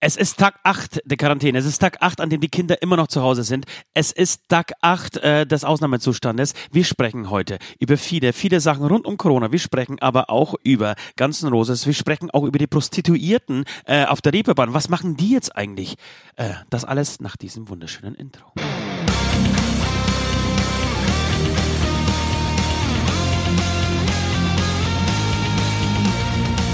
Es ist Tag 8 der Quarantäne. Es ist Tag 8, an dem die Kinder immer noch zu Hause sind. Es ist Tag 8 äh, des Ausnahmezustandes. Wir sprechen heute über viele, viele Sachen rund um Corona. Wir sprechen aber auch über ganzen Roses. Wir sprechen auch über die Prostituierten äh, auf der Reeperbahn. Was machen die jetzt eigentlich? Äh, das alles nach diesem wunderschönen Intro.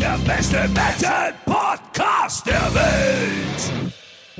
der beste Metal-Podcast der Welt.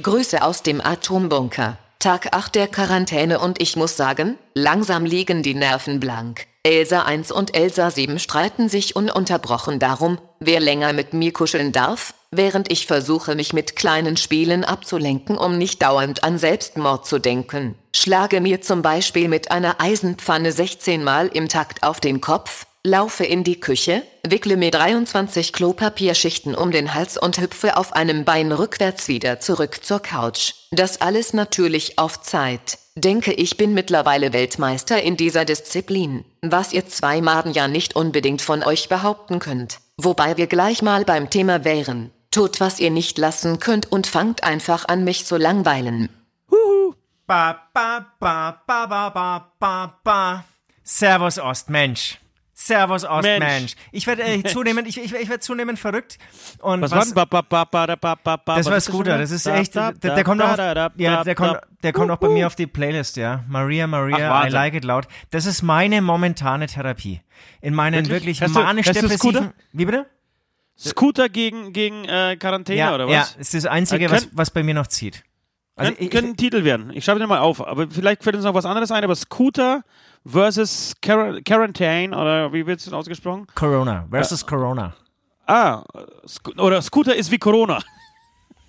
Grüße aus dem Atombunker. Tag 8 der Quarantäne und ich muss sagen, langsam liegen die Nerven blank. Elsa 1 und Elsa 7 streiten sich ununterbrochen darum, wer länger mit mir kuscheln darf, während ich versuche, mich mit kleinen Spielen abzulenken, um nicht dauernd an Selbstmord zu denken. Schlage mir zum Beispiel mit einer Eisenpfanne 16 Mal im Takt auf den Kopf, laufe in die Küche, wickle mir 23 Klopapierschichten um den Hals und hüpfe auf einem Bein rückwärts wieder zurück zur Couch. Das alles natürlich auf Zeit. Denke, ich bin mittlerweile Weltmeister in dieser Disziplin, was ihr zwei Maden ja nicht unbedingt von euch behaupten könnt. Wobei wir gleich mal beim Thema wären. Tut, was ihr nicht lassen könnt und fangt einfach an, mich zu langweilen. Ba, ba, ba, ba, ba, ba, ba, ba. Servus Ostmensch. Servus Ostmensch. Mensch. Ich werde äh, zunehmend, ich, ich, ich werde zunehmend verrückt. Und Was, was, war denn? Das was war Scooter, das ist echt, der, der kommt auch, ja, der kommt, der kommt auch bei mir auf die Playlist, ja. Maria, Ach, Maria, I Wahnsinn. like it loud. Das ist meine momentane Therapie. In meinen Wirklich? wirklich, manisch-depressiven, Scooter? wie bitte? Scooter gegen, gegen äh, Quarantäne Ja, oder ja, was? ist das Einzige, Äh, was, was bei mir noch zieht. Also Kön ich, könnte ein Titel werden. Ich schreibe den mal auf. Aber vielleicht fällt uns noch was anderes ein. Aber Scooter versus Quar Quarantine oder wie wird es denn ausgesprochen? Corona versus Corona. Ah, oder Scooter ist wie Corona.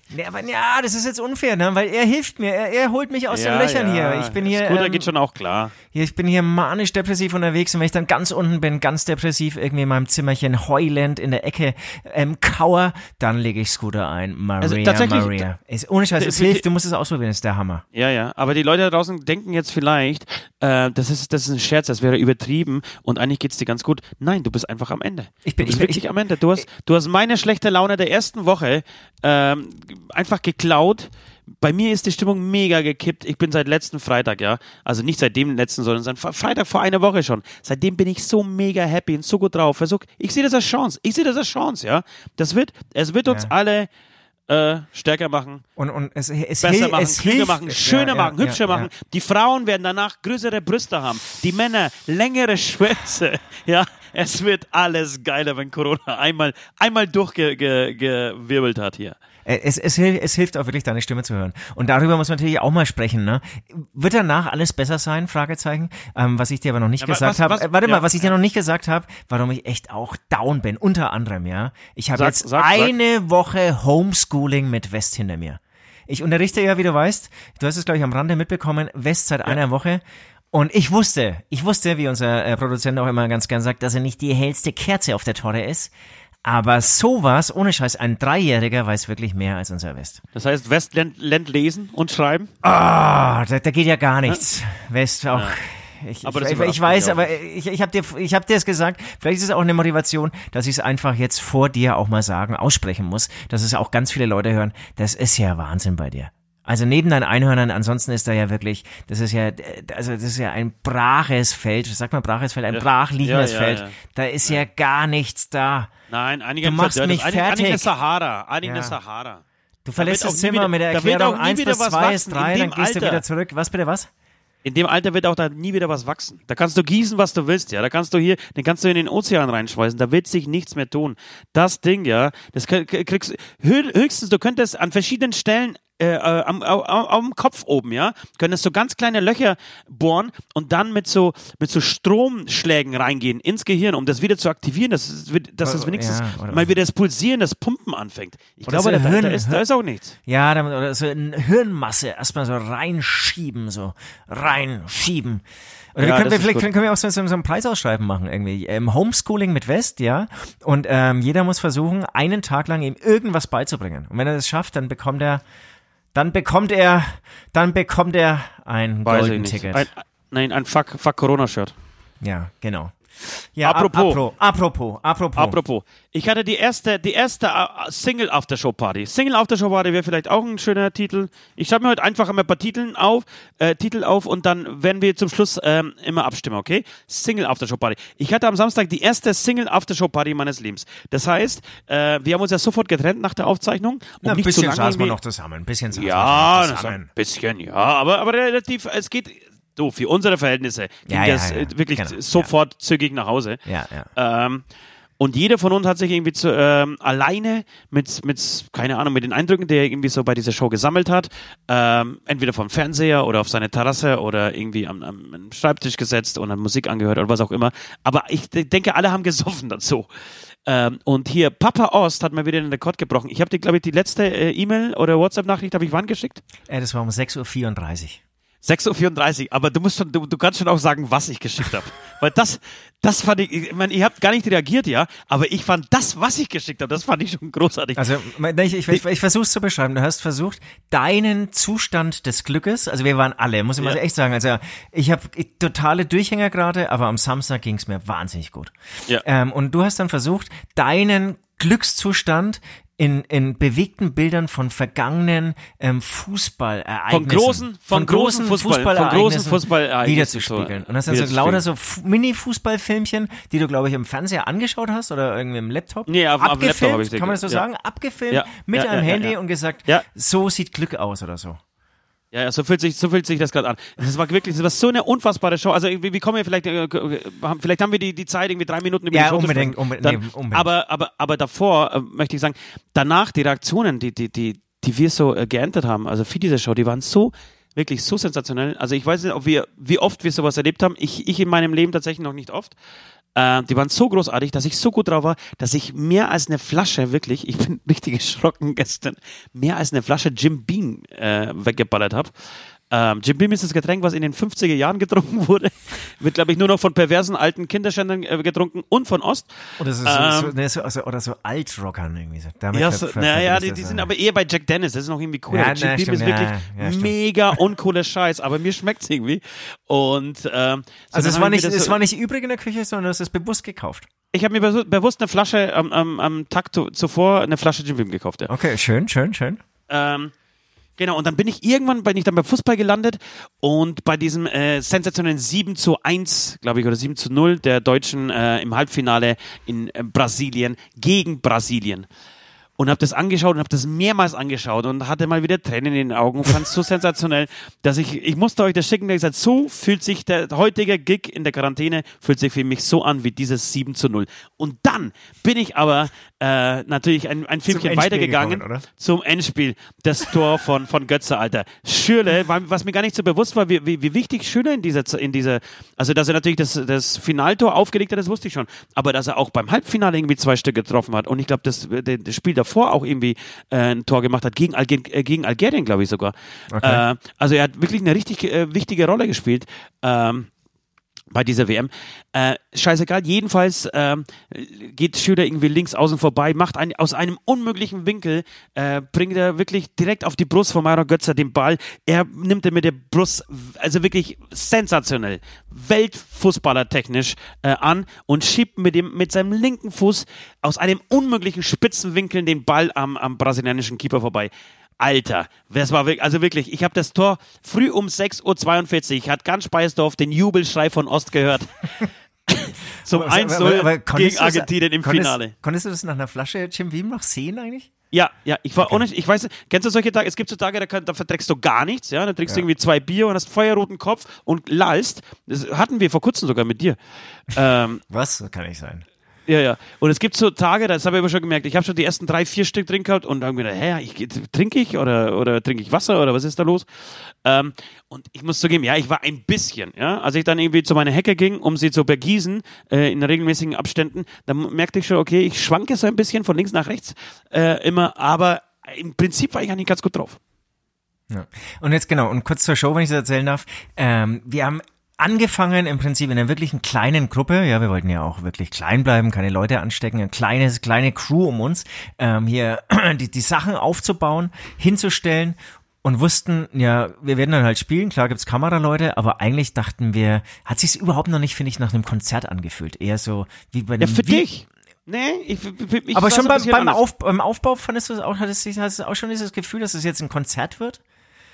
Nee, aber ja, das ist jetzt unfair, ne? Weil er hilft mir, er, er holt mich aus Ja, den Löchern ja. hier. Ich bin hier, Scooter ähm, geht schon auch klar. hier, ich bin hier manisch depressiv unterwegs und wenn ich dann ganz unten bin, ganz depressiv irgendwie in meinem Zimmerchen heulend in der Ecke ähm, kauer, dann lege ich Scooter ein. Maria, Also tatsächlich- Maria. Ist, ohne Scheiß, es hilft, du musst es ausprobieren, ist der Hammer. Ja, ja. Aber die Leute da draußen denken jetzt vielleicht, äh, das, ist, das ist ein Scherz, das wäre übertrieben und eigentlich geht's dir ganz gut. Nein, du bist einfach am Ende. Ich bin- du bist ich bin- wirklich ich- am Ende. Du hast, du hast meine schlechte Laune der ersten Woche ähm, einfach geklaut. Bei mir ist die Stimmung mega gekippt. Ich bin seit letzten Freitag, ja. Also nicht seit dem letzten, sondern seit Fre- Freitag vor einer Woche schon. Seitdem bin ich so mega happy und so gut drauf. Versuch, ich sehe das als Chance. Ich sehe das als Chance, ja. Das wird, es wird uns Ja. alle äh, stärker machen Und, und es, es, besser hil- machen, es klüger hilft, machen, schöner ja, machen, ja, hübscher ja, machen. Die Frauen werden danach größere Brüste haben. Die Männer längere Schwänze. Ja, es wird alles geiler, wenn Corona einmal, einmal durchgewirbelt hat hier. Äh, Es, es, hilft, es hilft auch wirklich, deine Stimme zu hören. Und darüber muss man natürlich auch mal sprechen. Ne? Wird danach alles besser sein? Fragezeichen. Ähm, was ich dir aber noch nicht Ja, wa- gesagt habe. Äh, warte ja, mal, was ich dir noch nicht gesagt habe, warum ich echt auch down bin. Unter anderem, ja. Ich habe Sag- jetzt sag- sag. eine Woche Homeschooling mit West hinter mir. Ich unterrichte ja, wie du weißt, du hast es, glaube ich, am Rande mitbekommen, West seit einer Woche. Und ich wusste, ich wusste, wie unser äh, Produzent auch immer ganz gern sagt, dass er nicht die hellste Kerze auf der Torte ist. Aber sowas, ohne Scheiß, ein Dreijähriger weiß wirklich mehr als unser West. Das heißt, West lernt, lernt lesen und schreiben. Ah, da, da geht ja gar nichts. West auch. Ich, Aber ich, ich, ich weiß, aber ich, ich habe dir, ich hab dir es gesagt. Vielleicht ist es auch eine Motivation, dass ich es einfach jetzt vor dir auch mal sagen, aussprechen muss, dass es auch ganz viele Leute hören. Das ist ja Wahnsinn bei dir. Also neben deinen Einhörnern, ansonsten ist da ja wirklich, das ist ja, also das ist ja ein braches Feld. Sagt man braches Feld, ein Ja. brach liegendes Ja, ja, Feld. Da ist ja. gar nichts da. Nein, einige Du machst mich einige, einige fertig. Sahara. Einige. Sahara. Du verlässt das Zimmer wieder- mit der Erklärung auch nie 1 wieder bis was 2 ist wachsen. 3, In dann gehst du Alter. wieder zurück. Was bitte, was? In dem Alter wird auch da nie wieder was wachsen. Da kannst du gießen, was du willst, ja. Da kannst du hier, den kannst du in den Ozean reinschmeißen. Da wird sich nichts mehr tun. Das Ding, ja, das kriegst hö- höchstens, du könntest an verschiedenen Stellen äh, äh, am, am, am Kopf oben, ja, können das so ganz kleine Löcher bohren und dann mit so mit so Stromschlägen reingehen ins Gehirn, um das wieder zu aktivieren, dass dass es wenigstens Ja, oder- mal wieder das Pulsieren, das Pumpen anfängt. Ich glaube, da, Hirn- da, ist, da ist auch nichts. Ja, damit, oder so in Hirnmasse erstmal so reinschieben, so reinschieben. Oder Ja, können, das wir, vielleicht gut. können, wir auch so, so, so ein Preisausschreiben machen irgendwie. Ähm, Homeschooling mit West, ja. Und ähm, jeder muss versuchen, einen Tag lang ihm irgendwas beizubringen. Und wenn er das schafft, dann bekommt er, dann bekommt er, dann bekommt er ein Weiß Golden. Ticket. Ein, nein, ein Fuck, Fuck Corona-Shirt. ja, genau. Ja, Apropos. apro- apropos, apropos. Apropos, ich hatte die erste, die erste äh, Single Aftershow Party. Single Aftershow Party wäre vielleicht auch ein schöner Titel. Ich schreibe mir heute einfach immer ein paar Titeln auf, äh, Titel auf und dann werden wir zum Schluss ähm, immer abstimmen, okay? Single Aftershow Party. Ich hatte am Samstag die erste Single Aftershow Party meines Lebens. Das heißt, äh, wir haben uns ja sofort getrennt nach der Aufzeichnung. Um Na, ein nicht bisschen saßen wir noch zusammen. Ein bisschen saßen wir ja, noch das zusammen. ein bisschen, ja, aber, aber relativ, es geht, du, für unsere Verhältnisse ging Ja, ja, das ja, äh, wirklich genau, sofort zügig nach Hause. Ja, ja. Ähm, und jeder von uns hat sich irgendwie zu, ähm, alleine mit, mit, keine Ahnung, mit den Eindrücken, die er irgendwie so bei dieser Show gesammelt hat, ähm, entweder vom Fernseher oder auf seine Terrasse oder irgendwie am, am, Schreibtisch gesetzt und hat Musik angehört oder was auch immer. Aber ich de- denke, alle haben gesoffen dazu. Ähm, und hier, Papa Ost hat mal wieder den Rekord gebrochen. Ich habe dir, glaube ich, die letzte äh, E-Mail oder WhatsApp-Nachricht habe ich wann geschickt? Äh, das war um 6.34 Uhr. 6.34 Uhr, aber du musst schon, du, du kannst schon auch sagen, was ich geschickt habe. Weil das, das fand ich, ich meine, ihr habt gar nicht reagiert, ja, aber ich fand das, was ich geschickt habe, das fand ich schon großartig. Also ich, ich, ich, ich versuche es zu beschreiben. Du hast versucht, deinen Zustand des Glückes, also wir waren alle, muss ich mal Ja. echt sagen, also ich habe totale Durchhänger gerade, aber am Samstag ging es mir wahnsinnig gut. Ja. Ähm, und du hast dann versucht, deinen Glückszustand in, in bewegten Bildern von vergangenen ähm, Fußballereignissen. Von großen- von großen Fußball- von großen Fußballereignissen Fußballereignissen wiederzuspiegeln. so, Und das sind so lauter so Fu- Mini-Fußballfilmchen, die du, glaube ich, im Fernseher angeschaut hast oder irgendwie im Laptop. Nee, auf- auf dem Laptop Abgefilmt, habe ich kann man das so ja. sagen? Abgefilmt Ja, mit ja, einem Handy und gesagt, Ja. so sieht Glück aus oder so. Ja, ja, so fühlt sich, so fühlt sich das gerade an. Das war wirklich, das war so eine unfassbare Show. Also, wie, wie kommen wir vielleicht, äh, haben- vielleicht haben wir die, die Zeit, irgendwie drei Minuten über Ja, die Show unbedingt, zu unbedingt, Dann, nee, unbedingt. Aber, aber, aber davor äh, möchte ich sagen, danach die Reaktionen, die, die, die, die wir so äh, geerntet haben, also für diese Show, die waren so, wirklich so sensationell. Also ich weiß nicht, ob wir, wie oft wir sowas erlebt haben. Ich, ich in meinem Leben tatsächlich noch nicht oft. Äh, die waren so großartig, dass ich so gut drauf war, dass ich mehr als eine Flasche, wirklich, ich bin richtig erschrocken gestern, mehr als eine Flasche Jim Beam äh, weggeballert habe. Ähm, Jim Beam ist das Getränk, was in den 50er Jahren getrunken wurde. Wird, glaube ich, nur noch von perversen alten Kinderschändern äh, getrunken und von Ost. Oder so, so, Ähm, so, nee, so, also, oder so Altrockern irgendwie so. Damit Ja, so, naja, die, die sind aber eher bei Jack Dennis. Das ist noch irgendwie cooler. Ja, Jim na, Beam stimmt, ist wirklich ja, ja, mega uncooler Scheiß, aber mir schmeckt's irgendwie. Und ähm, so Also es war nicht, es war nicht übrig in der Küche, sondern es bewusst gekauft. Ich habe mir bewusst eine Flasche am, am, am Tag zu, zuvor eine Flasche Jim Beam gekauft. Ja. Okay, schön, schön, schön. Ähm, genau, und dann bin ich irgendwann, bin ich dann beim Fußball gelandet und bei diesem äh, sensationellen 7 zu 1, glaube ich, oder 7 zu 0 der Deutschen äh, im Halbfinale in äh, Brasilien gegen Brasilien. Und habe das angeschaut und habe das mehrmals angeschaut und hatte mal wieder Tränen in den Augen. Fand es so sensationell, dass ich, ich musste euch das schicken, da ich gesagt, so fühlt sich der heutige Gig in der Quarantäne, fühlt sich für mich so an wie dieses 7 zu 0. Und dann bin ich aber äh, natürlich ein, ein Filmchen weitergegangen gekommen, zum Endspiel. Das Tor von, von Götze, Alter. Schürle, was mir gar nicht so bewusst war, wie, wie, wie wichtig Schürle in dieser, in dieser, also dass er natürlich das, das Finaltor aufgelegt hat, das wusste ich schon. Aber dass er auch beim Halbfinale irgendwie zwei Stück getroffen hat und ich glaube, das das Spiel davor auch irgendwie äh, ein Tor gemacht hat, gegen, Alger, äh, gegen Algerien, glaube ich sogar. Okay. Äh, also er hat wirklich eine richtig äh, wichtige Rolle gespielt. Ähm, bei dieser WM. Äh, scheißegal, jedenfalls ähm, geht Schüler irgendwie links außen vorbei, macht ein, aus einem unmöglichen Winkel, äh, bringt er wirklich direkt auf die Brust von Mario Götzer den Ball. Er nimmt er mit der Brust, also wirklich sensationell, Weltfußballer technisch äh, an und schiebt mit, dem, mit seinem linken Fuß aus einem unmöglichen spitzen Winkel den Ball am, am brasilianischen Keeper vorbei. Alter, das war wirklich, also wirklich, ich habe das Tor früh um 6.42 Uhr, hat ganz Speisdorf den Jubelschrei von Ost gehört. Zum Aber- aber- 1-0 aber konntest gegen Argentinien im konntest, Finale. Konntest du das nach einer Flasche Jim Beam noch sehen eigentlich? Ja, ja, ich war ohne, ich weiß, kennst du solche Tage, es gibt so Tage, da, kann, da verträgst du gar nichts, ja, da trinkst du irgendwie zwei Bier und hast feuerroten Kopf und lallst. Das hatten wir vor kurzem sogar mit dir. Ähm, Was? Das kann nicht sein. Ja, ja. Und es gibt so Tage, das habe ich aber schon gemerkt, ich habe schon die ersten drei, vier Stück drin gehabt und dann gedacht, hä, ich, trinke ich oder, oder trinke ich Wasser oder was ist da los? Ähm, und ich muss zugeben, ja, ich war ein bisschen, ja, als ich dann irgendwie zu meiner Hecke ging, um sie zu begießen, äh, in regelmäßigen Abständen, dann merkte ich schon, okay, ich schwanke so ein bisschen von links nach rechts äh, immer, aber im Prinzip war ich eigentlich ganz gut drauf. Ja. Und jetzt genau, und kurz zur Show, wenn ich das erzählen darf. Ähm, wir haben angefangen im Prinzip in einer wirklichen kleinen Gruppe. Ja, wir wollten ja auch wirklich klein bleiben, keine Leute anstecken, eine kleine, kleine Crew um uns, ähm, hier die, die Sachen aufzubauen, hinzustellen und wussten, ja, wir werden dann halt spielen, klar gibt's Kameraleute, aber eigentlich dachten wir, hat sich's überhaupt noch nicht, finde ich, nach einem Konzert angefühlt. Eher so wie bei einem Ja, für wie, dich. Nee, ich, ich Aber war's schon beim, beim. Auf, beim Aufbau fandest du es auch, hattest hattest du auch schon dieses Gefühl, dass es jetzt ein Konzert wird?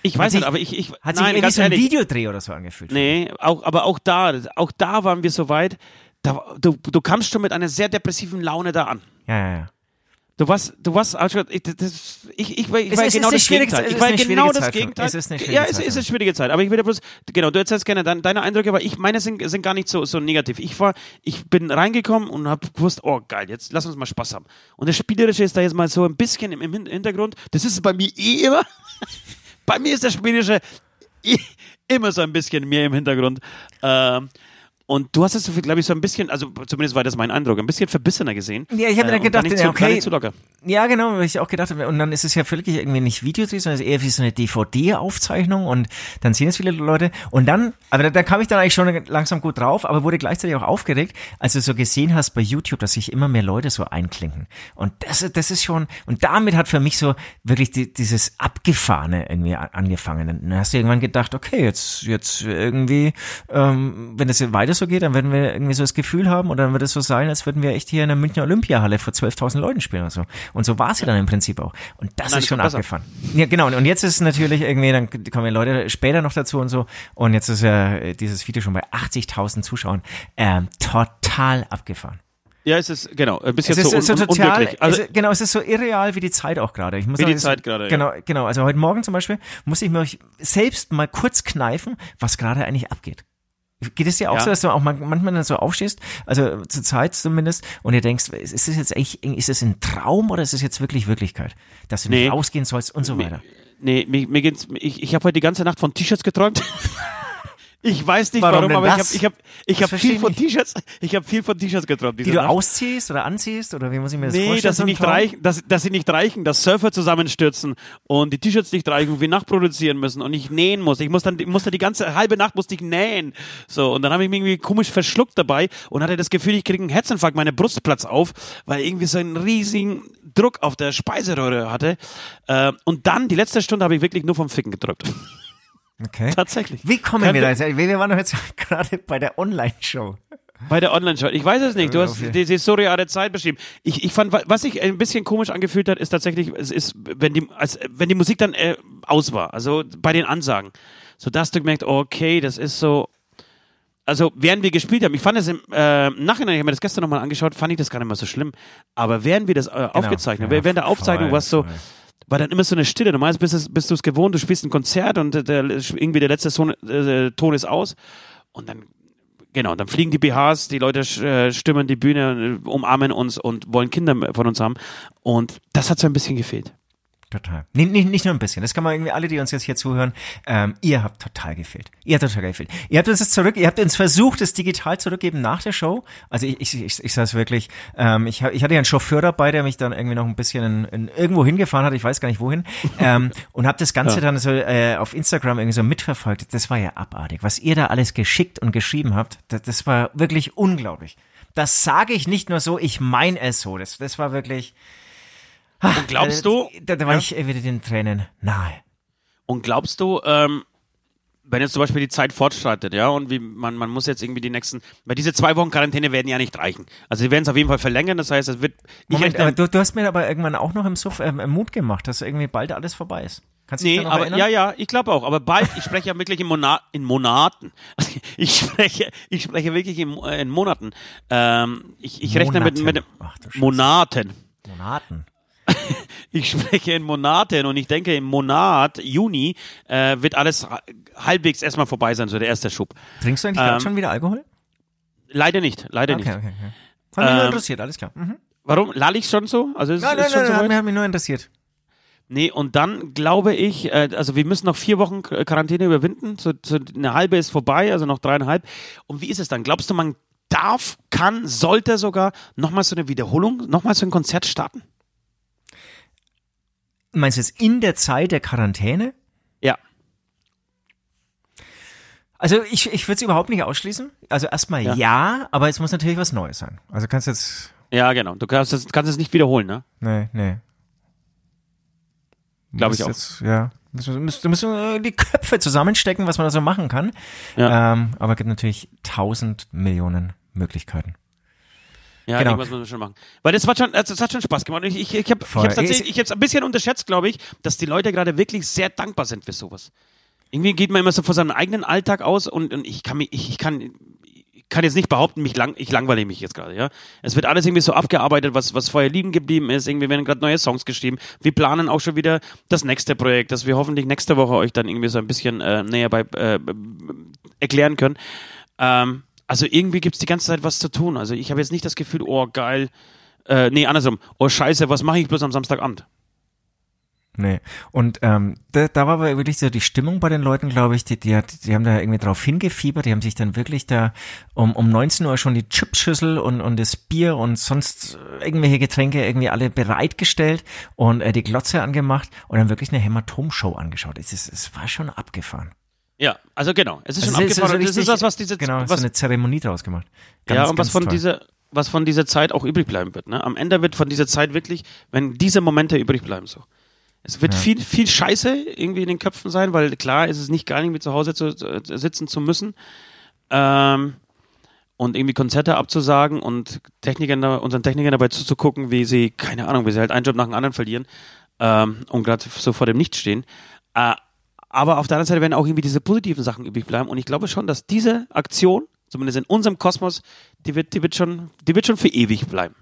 Ich weiß sich- nicht, aber ich, ich Hat sich nein, irgendwie ganz so ein ehrlich, Videodreh oder so angefühlt? Nee, auch, aber auch da, auch da waren wir so weit, da, du, du kamst schon mit einer sehr depressiven Laune da an. Ja, ja, ja. Du warst, du warst, also, ich, das, ich, ich war, ich war genau das Gegenteil. Ich war genau das Gegenteil. es ist eine schwierige ja, es Zeit ist eine schwierige Zeit. Aber ich will dir bloß, genau, du erzählst gerne dein, deine Eindrücke, aber ich, meine sind, sind gar nicht so, so negativ. Ich war, ich bin reingekommen und habe gewusst, oh geil, jetzt lass uns mal Spaß haben. Und das Spielerische ist da jetzt mal so ein bisschen im, im Hin- Hintergrund. Das ist bei mir eh immer. bei mir ist Spielerische eh immer so ein bisschen mehr im Hintergrund. Ähm, und du hast es, glaube ich, so ein bisschen, also zumindest war das mein Eindruck, ein bisschen verbissener gesehen. Ja, ich habe mir Äh, dann gedacht, ja, so, okay. Ja, genau, weil ich auch gedacht habe, und dann ist es ja völlig irgendwie nicht Videodreh, sondern es ist eher wie so eine DVD-Aufzeichnung und dann sehen es viele Leute. Und dann, aber da, da kam ich dann eigentlich schon langsam gut drauf, aber wurde gleichzeitig auch aufgeregt, als du so gesehen hast bei YouTube, dass sich immer mehr Leute so einklinken. Und das, das ist schon, und damit hat für mich so wirklich die, dieses Abgefahrene irgendwie angefangen. Und dann hast du irgendwann gedacht, okay, jetzt, jetzt irgendwie, ähm, wenn das weiter so geht, dann werden wir irgendwie so das Gefühl haben und dann wird es so sein, als würden wir echt hier in der Münchner Olympiahalle vor 12.000 Leuten spielen oder so. Und so war es ja dann im Prinzip auch. Und das Nein, ist schon abgefahren. Ja, genau. Und jetzt ist es natürlich irgendwie, dann kommen ja Leute später noch dazu und so. Und jetzt ist ja äh, dieses Video schon bei 80.000 Zuschauern. Ähm, total abgefahren. Ja, es ist, genau, ein bisschen Es ist so, un, so total. Also, es ist, genau, es ist so irreal wie die Zeit auch gerade. Ich muss Wie sagen, die Zeit gerade, ja. Genau, genau. Also heute Morgen zum Beispiel musste ich mir selbst mal kurz kneifen, was gerade eigentlich abgeht. Geht es dir auch Ja. so, dass du auch mal, manchmal dann so aufstehst, also zur Zeit zumindest, und dir denkst, ist es jetzt eigentlich, ist es ein Traum oder ist es jetzt wirklich Wirklichkeit? Dass du Nee. nicht rausgehen sollst und so weiter. nee, mir, mir geht's, ich, ich habe heute die ganze Nacht von T-Shirts geträumt. Ich weiß nicht Warum warum, aber ich das? habe ich hab, ich hab viel ich von. T-Shirts, ich habe viel von T-Shirts geträumt. Die du Nacht. ausziehst oder anziehst oder wie muss ich mir das Nee, vorstellen? dass so sie nicht Traum? reichen, dass, dass sie nicht reichen, dass Surfer zusammenstürzen und die T-Shirts nicht reichen und wir nachproduzieren müssen und ich nähen muss. Ich muss dann, ich musste die ganze halbe Nacht musste ich nähen. So, und dann habe ich mich irgendwie komisch verschluckt dabei und hatte das Gefühl, ich kriege einen Herzinfarkt, meine Brust platzt auf, weil ich irgendwie so einen riesigen Druck auf der Speiseröhre hatte. Äh, und dann, die letzte Stunde, habe ich wirklich nur vom Ficken gedrückt. Okay. Tatsächlich. Wie kommen Kein wir da jetzt? Wir waren doch jetzt gerade bei der Online-Show. Bei der Online-Show. Ich weiß es nicht. Du hast Okay. diese surreale Zeit beschrieben. Ich, ich fand, wa- was sich ein bisschen komisch angefühlt hat, ist tatsächlich, es ist, wenn die, als, wenn die Musik dann äh, aus war. Also bei den Ansagen. So, da hast du gemerkt, okay, das ist so. Also, während wir gespielt haben, ich fand es im äh, Nachhinein, ich habe mir das gestern nochmal angeschaut, fand ich das gar nicht mal so schlimm. Aber während wir das äh, aufgezeichnet, Genau. Ja, während der Aufzeichnung war es so, voll. War dann immer so eine Stille. Normalerweise bist, du es gewohnt, du spielst ein Konzert und der, der, irgendwie der letzte Ton, äh, Ton ist aus. Und dann, genau, dann fliegen die BHs, die Leute äh, stimmen die Bühne, äh, umarmen uns und wollen Kinder von uns haben. Und das hat so ein bisschen gefehlt. Total. Nicht, nicht, nicht nur ein bisschen. Das kann man irgendwie alle, die uns jetzt hier zuhören, ähm, ihr habt total gefehlt. Ihr habt total gefehlt. Ihr habt uns das zurück, ihr habt uns versucht, es digital zurückgeben nach der Show. Also ich, ich, ich, ich sage es wirklich, ähm, ich, ich hatte ja einen Chauffeur dabei, der mich dann irgendwie noch ein bisschen in, in irgendwo hingefahren hat, ich weiß gar nicht wohin, ähm, und habe das Ganze dann so äh, auf Instagram irgendwie so mitverfolgt. Das war ja abartig. Was ihr da alles geschickt und geschrieben habt, das, das war wirklich unglaublich. Das sage ich nicht nur so, ich meine es so. Das, das war wirklich. Und glaubst du, Äh, Da, da war Ja. ich wieder den Tränen nahe. und glaubst du, ähm, wenn jetzt zum Beispiel die Zeit fortschreitet, ja, und wie man, man muss jetzt irgendwie die nächsten, weil diese zwei Wochen Quarantäne werden ja nicht reichen. Also sie werden es auf jeden Fall verlängern, das heißt, es wird, Moment, aber du, du hast mir aber irgendwann auch noch im Suff äh, Mut gemacht, dass irgendwie bald alles vorbei ist. Kannst du dich Nee, da noch aber erinnern? ja, ja, ich glaube auch. Aber bald, ich spreche ja wirklich in, Mona in Monaten. Ich spreche, ich spreche wirklich in, äh, in Monaten. Ähm, ich ich rechne mit, mit Monaten. Ach, du. Monaten. Monaten. Ich spreche in Monaten und ich denke, im Monat Juni äh, wird alles ha- halbwegs erstmal vorbei sein, so der erste Schub. Trinkst du eigentlich gerade Ähm, schon wieder Alkohol? Leider nicht, leider Okay, nicht. okay, okay. Hat mich nur Ähm, interessiert, alles klar. Mhm. Warum? Lall ich schon so? Also ist, Nein, ist nein, schon nein, so hat, mich, hat mich nur interessiert. Nee, und dann glaube ich, äh, also wir müssen noch vier Wochen Qu- Quarantäne überwinden. So, so eine halbe ist vorbei, also noch dreieinhalb. Und wie ist es dann? Glaubst du, man darf, kann, sollte sogar nochmal so eine Wiederholung, nochmal so ein Konzert starten? Meinst du jetzt in der Zeit der Quarantäne? Ja. Also ich, ich würde es überhaupt nicht ausschließen. Also erstmal Ja. ja. aber es muss natürlich was Neues sein. Also kannst jetzt. Ja, genau. Du kannst es, kannst es nicht wiederholen, ne? Nee, nee. Glaube ich auch. Jetzt, ja. Müssen, müssen, müssen äh, die Köpfe zusammenstecken, was man da so machen kann. Ja. Ähm, aber es gibt natürlich tausend Millionen Möglichkeiten. Ja, Genau. irgendwas muss man schon machen. Weil das, war schon, also das hat schon Spaß gemacht. Ich, ich, ich habe es tatsächlich, ich hab's ein bisschen unterschätzt, glaube ich, dass die Leute gerade wirklich sehr dankbar sind für sowas. Irgendwie geht man immer so vor seinem eigenen Alltag aus und, und ich kann mich, ich, ich kann, kann jetzt nicht behaupten, mich lang, ich langweile mich jetzt gerade, ja. Es wird alles irgendwie so abgearbeitet, was, was vorher liegen geblieben ist. Irgendwie werden gerade neue Songs geschrieben. Wir planen auch schon wieder das nächste Projekt, das wir hoffentlich nächste Woche euch dann irgendwie so ein bisschen äh, näher bei äh, erklären können. Ähm, also irgendwie gibt's die ganze Zeit was zu tun. Also ich habe jetzt nicht das Gefühl, oh geil, äh, nee, andersrum, oh scheiße, was mache ich bloß am Samstagabend? Nee. Und ähm, da, da war aber wirklich so die Stimmung bei den Leuten, glaube ich, die, die, hat, die haben da irgendwie drauf hingefiebert, die haben sich dann wirklich da um, um 19 Uhr schon die Chipschüssel und, und das Bier und sonst irgendwelche Getränke irgendwie alle bereitgestellt und äh, die Glotze angemacht und dann wirklich eine Hämatom-Show angeschaut. Es, ist, es war schon abgefahren. Ja, also genau, es ist Also schon es abgefahren. so das ist das, was diese, genau, so was, eine Zeremonie draus gemacht. ja, Ganz, und was von toll. dieser, was von dieser Zeit auch übrig bleiben wird. Ne? Am Ende wird von dieser Zeit wirklich, wenn diese Momente übrig bleiben, so. Es wird viel, viel Scheiße irgendwie in den Köpfen sein, weil klar ist es nicht geil, irgendwie zu Hause zu, zu sitzen zu müssen. Ähm, und irgendwie Konzerte abzusagen und Technikern unseren Technikern dabei zuzugucken, wie sie, keine Ahnung, wie sie halt einen Job nach dem anderen verlieren ähm, und gerade so vor dem Nichts stehen. Äh, aber auf der anderen Seite werden auch irgendwie diese positiven Sachen übrig bleiben. Und ich glaube schon, dass diese Aktion, zumindest in unserem Kosmos, die wird, die wird schon, die wird schon für ewig bleiben.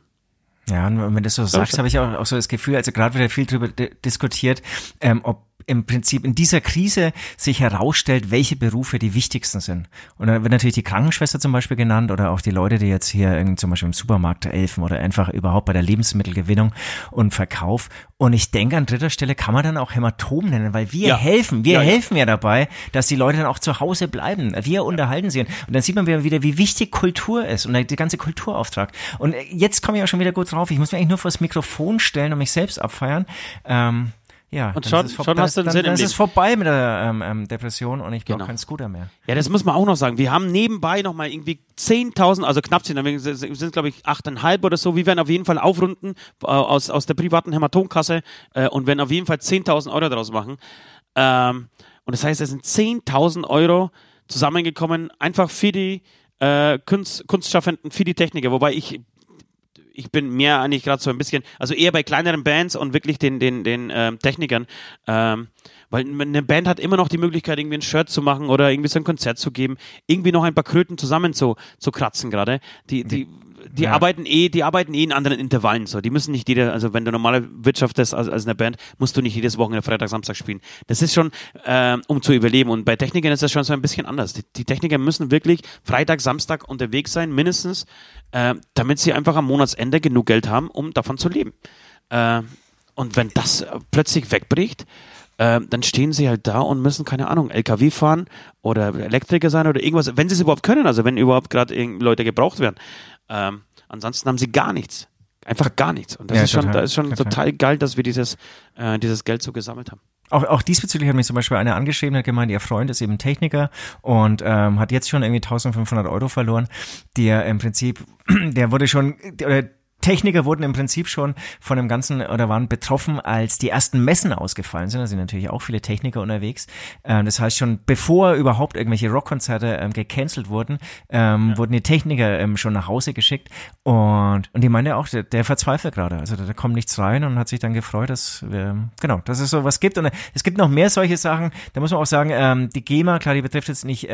Ja, und wenn du das so sagst, habe ich auch, auch so das Gefühl, also gerade wieder viel drüber di- diskutiert, ähm, ob im Prinzip in dieser Krise sich herausstellt, welche Berufe die wichtigsten sind. Und da wird natürlich die Krankenschwester zum Beispiel genannt oder auch die Leute, die jetzt hier irgend zum Beispiel im Supermarkt helfen oder einfach überhaupt bei der Lebensmittelgewinnung und Verkauf. Und ich denke, an dritter Stelle kann man dann auch Hämatom nennen, weil wir Ja. helfen, wir Ja, helfen ja dabei, dass die Leute dann auch zu Hause bleiben. Wir unterhalten sie. Und dann sieht man wieder, wie wichtig Kultur ist und der ganze Kulturauftrag. Und jetzt komme ich auch schon wieder gut drauf. Ich muss mir eigentlich nur vor das Mikrofon stellen und mich selbst abfeiern. Ähm, ja, Und schon- schon hast du einen Sinn dann, im ist es vorbei mit der ähm, ähm, Depression und ich brauche Genau. keinen Scooter mehr. Ja, das muss man auch noch sagen. Wir haben nebenbei nochmal irgendwie 10.000, also knapp 10, wir sind, sind glaube ich 8,5 oder so. Wir werden auf jeden Fall aufrunden äh, aus, aus der privaten Hämatomkasse äh, und werden auf jeden Fall 10.000 Euro daraus machen. Ähm, und das heißt, es sind 10.000 Euro zusammengekommen, einfach für die äh, Kunst, Kunstschaffenden, für die Techniker. Wobei ich ich bin mehr eigentlich gerade so ein bisschen, also eher bei kleineren Bands und wirklich den, den, den ähm, Technikern, ähm, weil eine Band hat immer noch die Möglichkeit, irgendwie ein Shirt zu machen oder irgendwie so ein Konzert zu geben, irgendwie noch ein paar Kröten zusammen zu, zu kratzen gerade. Die, die, die Ja. arbeiten eh, die arbeiten eh in anderen Intervallen so. Die müssen nicht jeder, also wenn du normale wirtschaftest als, als eine Band, musst du nicht jedes Wochenende Freitag, Samstag spielen. Das ist schon, ähm, um zu überleben. Und bei Technikern ist das schon so ein bisschen anders. Die, die Techniker müssen wirklich Freitag, Samstag unterwegs sein, mindestens, äh, damit sie einfach am Monatsende genug Geld haben, um davon zu leben. Äh, und wenn das äh, plötzlich wegbricht, äh, dann stehen sie halt da und müssen, keine Ahnung, LKW fahren oder Elektriker sein oder irgendwas, wenn sie es überhaupt können, also wenn überhaupt gerade Leute gebraucht werden. Ähm, ansonsten haben sie gar nichts. Einfach gar nichts. Und das Ja, ist schon, total, da ist schon total. total geil, dass wir dieses, äh, dieses Geld so gesammelt haben. Auch, auch diesbezüglich hat mich zum Beispiel einer angeschrieben, hat gemeint, ihr Freund ist eben Techniker und ähm, hat jetzt schon irgendwie 1500 Euro verloren. Der im Prinzip, der wurde schon, oder Techniker wurden im Prinzip schon von dem Ganzen oder waren betroffen, als die ersten Messen ausgefallen sind. Da sind natürlich auch viele Techniker unterwegs. Ähm, das heißt schon, bevor überhaupt irgendwelche Rockkonzerte ähm, gecancelt wurden, ähm, wurden die Techniker ähm, schon nach Hause geschickt. Und, und die meinte auch, der, der verzweifelt gerade. Also da, da kommt nichts rein und hat sich dann gefreut, dass, ähm, genau, dass es sowas gibt. Und äh, es gibt noch mehr solche Sachen. Da muss man auch sagen, ähm, die GEMA, klar, die betrifft jetzt nicht,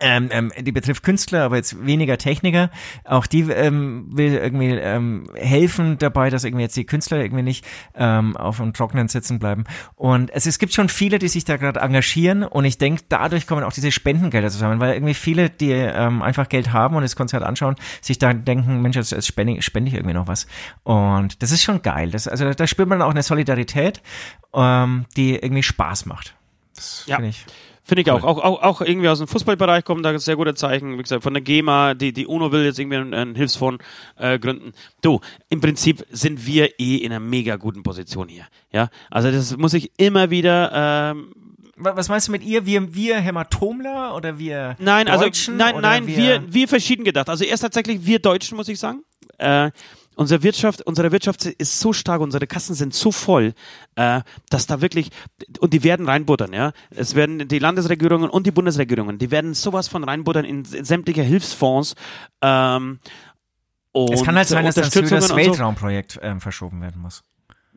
ähm, ähm, die betrifft Künstler, aber jetzt weniger Techniker. Auch die ähm, will irgendwie ähm, helfen dabei, dass irgendwie jetzt die Künstler irgendwie nicht ähm, auf dem Trockenen sitzen bleiben. Und es, es gibt schon viele, die sich da gerade engagieren und ich denke, dadurch kommen auch diese Spendengelder zusammen, weil irgendwie viele, die ähm, einfach Geld haben und das Konzert anschauen, sich da denken, Mensch, jetzt, jetzt spende, spende ich irgendwie noch was. Und das ist schon geil. Das, also da spürt man auch eine Solidarität, ähm, die irgendwie Spaß macht. Das Ja. finde ich. Finde ich Cool. auch. auch. Auch auch irgendwie aus dem Fußballbereich kommen da sehr gute Zeichen. Wie gesagt, von der GEMA, die, die UNO will jetzt irgendwie einen, einen Hilfsfonds äh, gründen. Du, im Prinzip sind wir eh in einer mega guten Position hier. Ja, also das muss ich immer wieder ähm, Wa- Was meinst du mit ihr? Wir, wir Hämatomler oder wir Nein, also Deutschen? nein, oder nein, wir, wir verschieden gedacht. Also erst tatsächlich wir Deutschen, muss ich sagen. Äh, unsere Wirtschaft, unsere Wirtschaft ist so stark, unsere Kassen sind so voll, äh, dass da wirklich und die werden reinbuttern, ja. Es werden die Landesregierungen und die Bundesregierungen, die werden sowas von reinbuttern in, in sämtliche Hilfsfonds. Ähm, und Es kann halt sein, dass das so. Weltraumprojekt ähm, verschoben werden muss.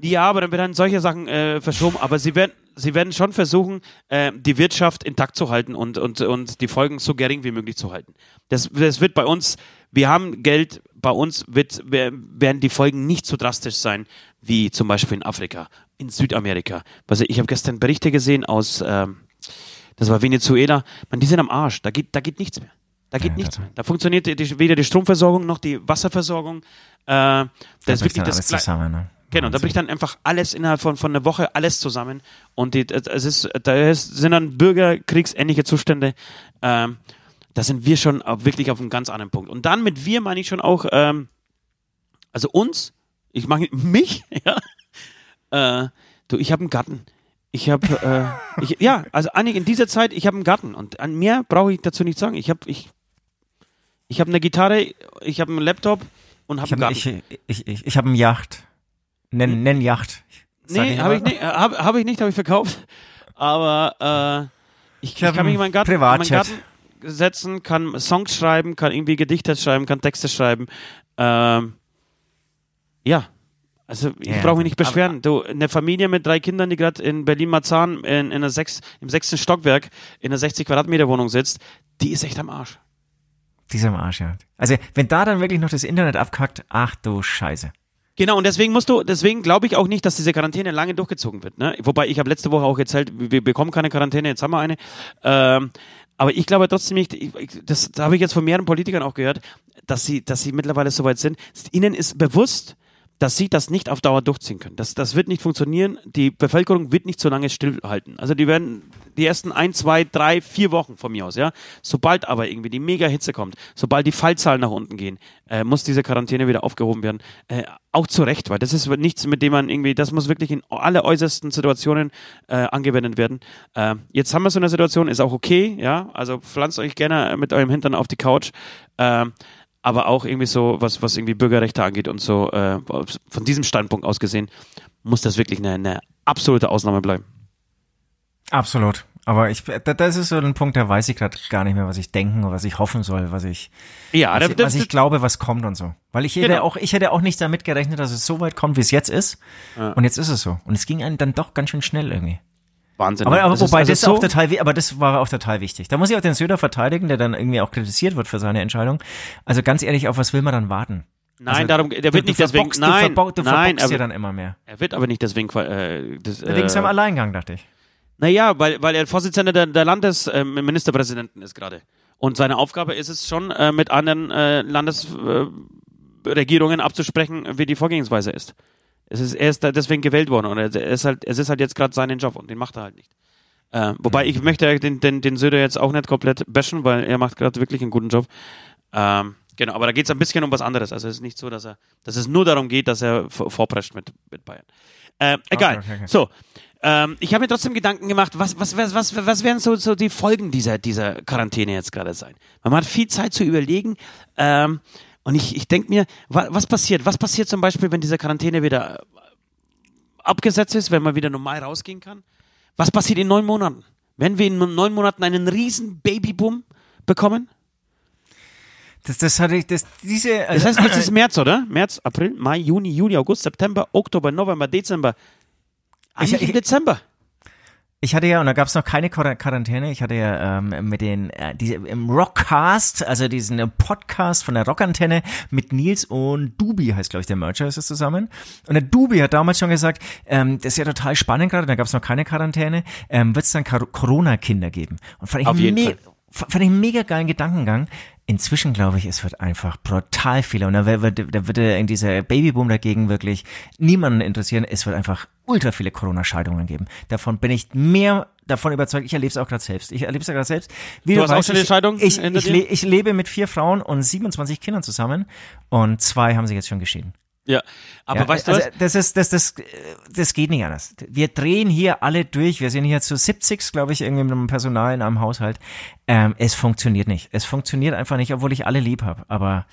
Ja, aber dann werden solche Sachen äh, verschoben. Aber sie werden, sie werden schon versuchen, äh, die Wirtschaft intakt zu halten und, und, und die Folgen so gering wie möglich zu halten. Das, das wird bei uns, wir haben Geld, bei uns wird, wer- werden die Folgen nicht so drastisch sein wie zum Beispiel in Afrika, in Südamerika. Also ich habe gestern Berichte gesehen aus, ähm, das war Venezuela, man, die sind am Arsch, da geht, da geht nichts mehr. Da geht Ja, nichts das- mehr. Da funktioniert die, weder die Stromversorgung noch die Wasserversorgung. Äh, das ist bricht wirklich das zusammen, ne? Genau, da bricht dann einfach alles innerhalb von, von einer Woche alles zusammen und die, es ist, da sind dann bürgerkriegsähnliche Zustände. Ähm, da sind wir schon auf, wirklich auf einem ganz anderen Punkt. Und dann mit wir meine ich schon auch, ähm, also uns, ich meine mich, ja. Äh, du, ich habe einen Garten. Ich habe, äh, ich, ja, also Annik, in dieser Zeit, ich habe einen Garten und an mehr brauche ich dazu nicht sagen. Ich habe, ich, ich habe eine Gitarre, ich habe einen Laptop und habe einen habe Garten. ich, ich, ich, ich hab eine Yacht. Nenn, nenn Yacht. Sag Nee, ich habe ich nicht, habe hab ich nicht, habe ich verkauft. Aber äh, ich, ich, hab kann mich in meinen Garten, in meinen. Garten setzen, kann Songs schreiben, kann irgendwie Gedichte schreiben, kann Texte schreiben. Ähm, ja. Also ich Ja, brauche mich nicht aber- beschweren. Du, eine Familie mit drei Kindern, die gerade in Berlin-Marzahn in, in einer sechs, im sechsten Stockwerk in einer 60 Quadratmeter Wohnung sitzt, die ist echt am Arsch. Dieser Arsch, ja. Also, wenn da dann wirklich noch das Internet abkackt, ach du Scheiße. Genau, und deswegen musst du, deswegen glaube ich auch nicht, dass diese Quarantäne lange durchgezogen wird. Ne? Wobei ich habe letzte Woche auch erzählt, wir bekommen keine Quarantäne, jetzt haben wir eine. Ähm, aber ich glaube trotzdem nicht, ich, ich- das, das habe ich jetzt von mehreren Politikern auch gehört, dass sie, dass sie mittlerweile so weit sind. Ihnen ist bewusst, dass sie das nicht auf Dauer durchziehen können. Das, das wird nicht funktionieren. Die Bevölkerung wird nicht so lange stillhalten. Also die werden die ersten ein, zwei, drei, vier Wochen von mir aus, ja. Sobald aber irgendwie die Mega-Hitze kommt, sobald die Fallzahlen nach unten gehen, äh, muss diese Quarantäne wieder aufgehoben werden. Äh, auch zu Recht, weil das ist nichts, mit dem man irgendwie, das muss wirklich in alle äußersten Situationen äh, angewendet werden. Äh, jetzt haben wir so eine Situation, ist auch okay, ja. Also pflanzt euch gerne mit eurem Hintern auf die Couch. Aber auch irgendwie so, was, was irgendwie Bürgerrechte angeht und so, äh, von diesem Standpunkt aus gesehen, muss das wirklich eine, eine absolute Ausnahme bleiben. Absolut. Aber ich, da- das ist so ein Punkt, da weiß ich gerade gar nicht mehr, was ich denken oder was ich hoffen soll, was ich, Ja, was, das, ich, das, was ich glaube, was kommt und so. Weil ich hätte Genau. auch, ich hätte auch nicht damit gerechnet, dass es so weit kommt, wie es jetzt ist. Und jetzt ist es so. Und es ging einem dann doch ganz schön schnell irgendwie. Wahnsinn. Aber, aber Das ist wobei also das so, auch total, wi- aber das war auch total wichtig. Da muss ich auch den Söder verteidigen, der dann irgendwie auch kritisiert wird für seine Entscheidung. Also ganz ehrlich, auf was will man dann warten? Nein, also, darum, der Du, wird du nicht deswegen, verbockst, nein, du, du nein, aber, dir dann immer mehr. er wird aber nicht deswegen, äh, das, Wegen äh, seinem Alleingang, dachte ich. Naja, weil, weil er Vorsitzender der, der Landesministerpräsidenten ist gerade. Und seine Aufgabe ist es schon, äh, mit anderen äh, Landesregierungen äh, Regierungen abzusprechen, wie die Vorgehensweise ist. Es ist. Er ist da deswegen gewählt worden und er ist halt, es ist halt jetzt gerade sein Job und den macht er halt nicht. Äh, wobei ich möchte den, den, den Söder jetzt auch nicht komplett bashen, weil er macht gerade wirklich einen guten Job. Ähm, genau, aber da geht es ein bisschen um was anderes. Also es ist nicht so, dass er, dass es nur darum geht, dass er vorprescht mit, mit Bayern. Äh, egal. okay, okay. So, ähm, ich habe mir trotzdem Gedanken gemacht, was, was, was, was, was werden so, so die Folgen dieser, dieser Quarantäne jetzt gerade sein? Man hat viel Zeit zu überlegen. Ähm, und ich, ich denke mir, wa, was passiert? Was passiert zum Beispiel, wenn diese Quarantäne wieder äh, abgesetzt ist, wenn man wieder normal rausgehen kann? Was passiert in neun Monaten? Wenn wir in neun Monaten einen riesen Babyboom bekommen? Das, das hatte ich, das, diese, Das also, heißt, jetzt ist März, oder? März, April, Mai, Juni, Juli, August, September, Oktober, November, Dezember. Eigentlich ich- im Dezember. Ich hatte ja, und da gab es noch keine Quar- Quarantäne, ich hatte ja ähm, mit den, äh, diese, im Rockcast, also diesen äh, Podcast von der Rockantenne mit Nils und Dubi, heißt glaube ich der Mercher, ist es zusammen. Und der Dubi hat damals schon gesagt, ähm, das ist ja total spannend gerade, da gab es noch keine Quarantäne, ähm, wird es dann Corona-Kinder geben. Und fand ich, Auf jeden Fall. Fand ich einen mega geilen Gedankengang. Inzwischen glaube ich, es wird einfach brutal viele und da wird, da wird äh, in dieser Babyboom dagegen wirklich niemanden interessieren. Es wird einfach ultra viele Corona-Scheidungen geben. Davon bin ich mehr davon überzeugt. Ich erlebe es auch gerade selbst. Ich erlebe es ja gerade selbst. Wie Du hast auch weißt, schon eine ich- Scheidung Ich, ich, dir? le ich lebe mit vier Frauen und 27 Kindern zusammen und zwei haben sich jetzt schon geschieden. Ja. Aber Ja, weißt du also was? das ist das das das geht nicht anders. Wir drehen hier alle durch. Wir sind hier zu 70, glaube ich, irgendwie mit einem Personal in einem Haushalt. Ähm, es funktioniert nicht. Es funktioniert einfach nicht, obwohl ich alle lieb habe. Aber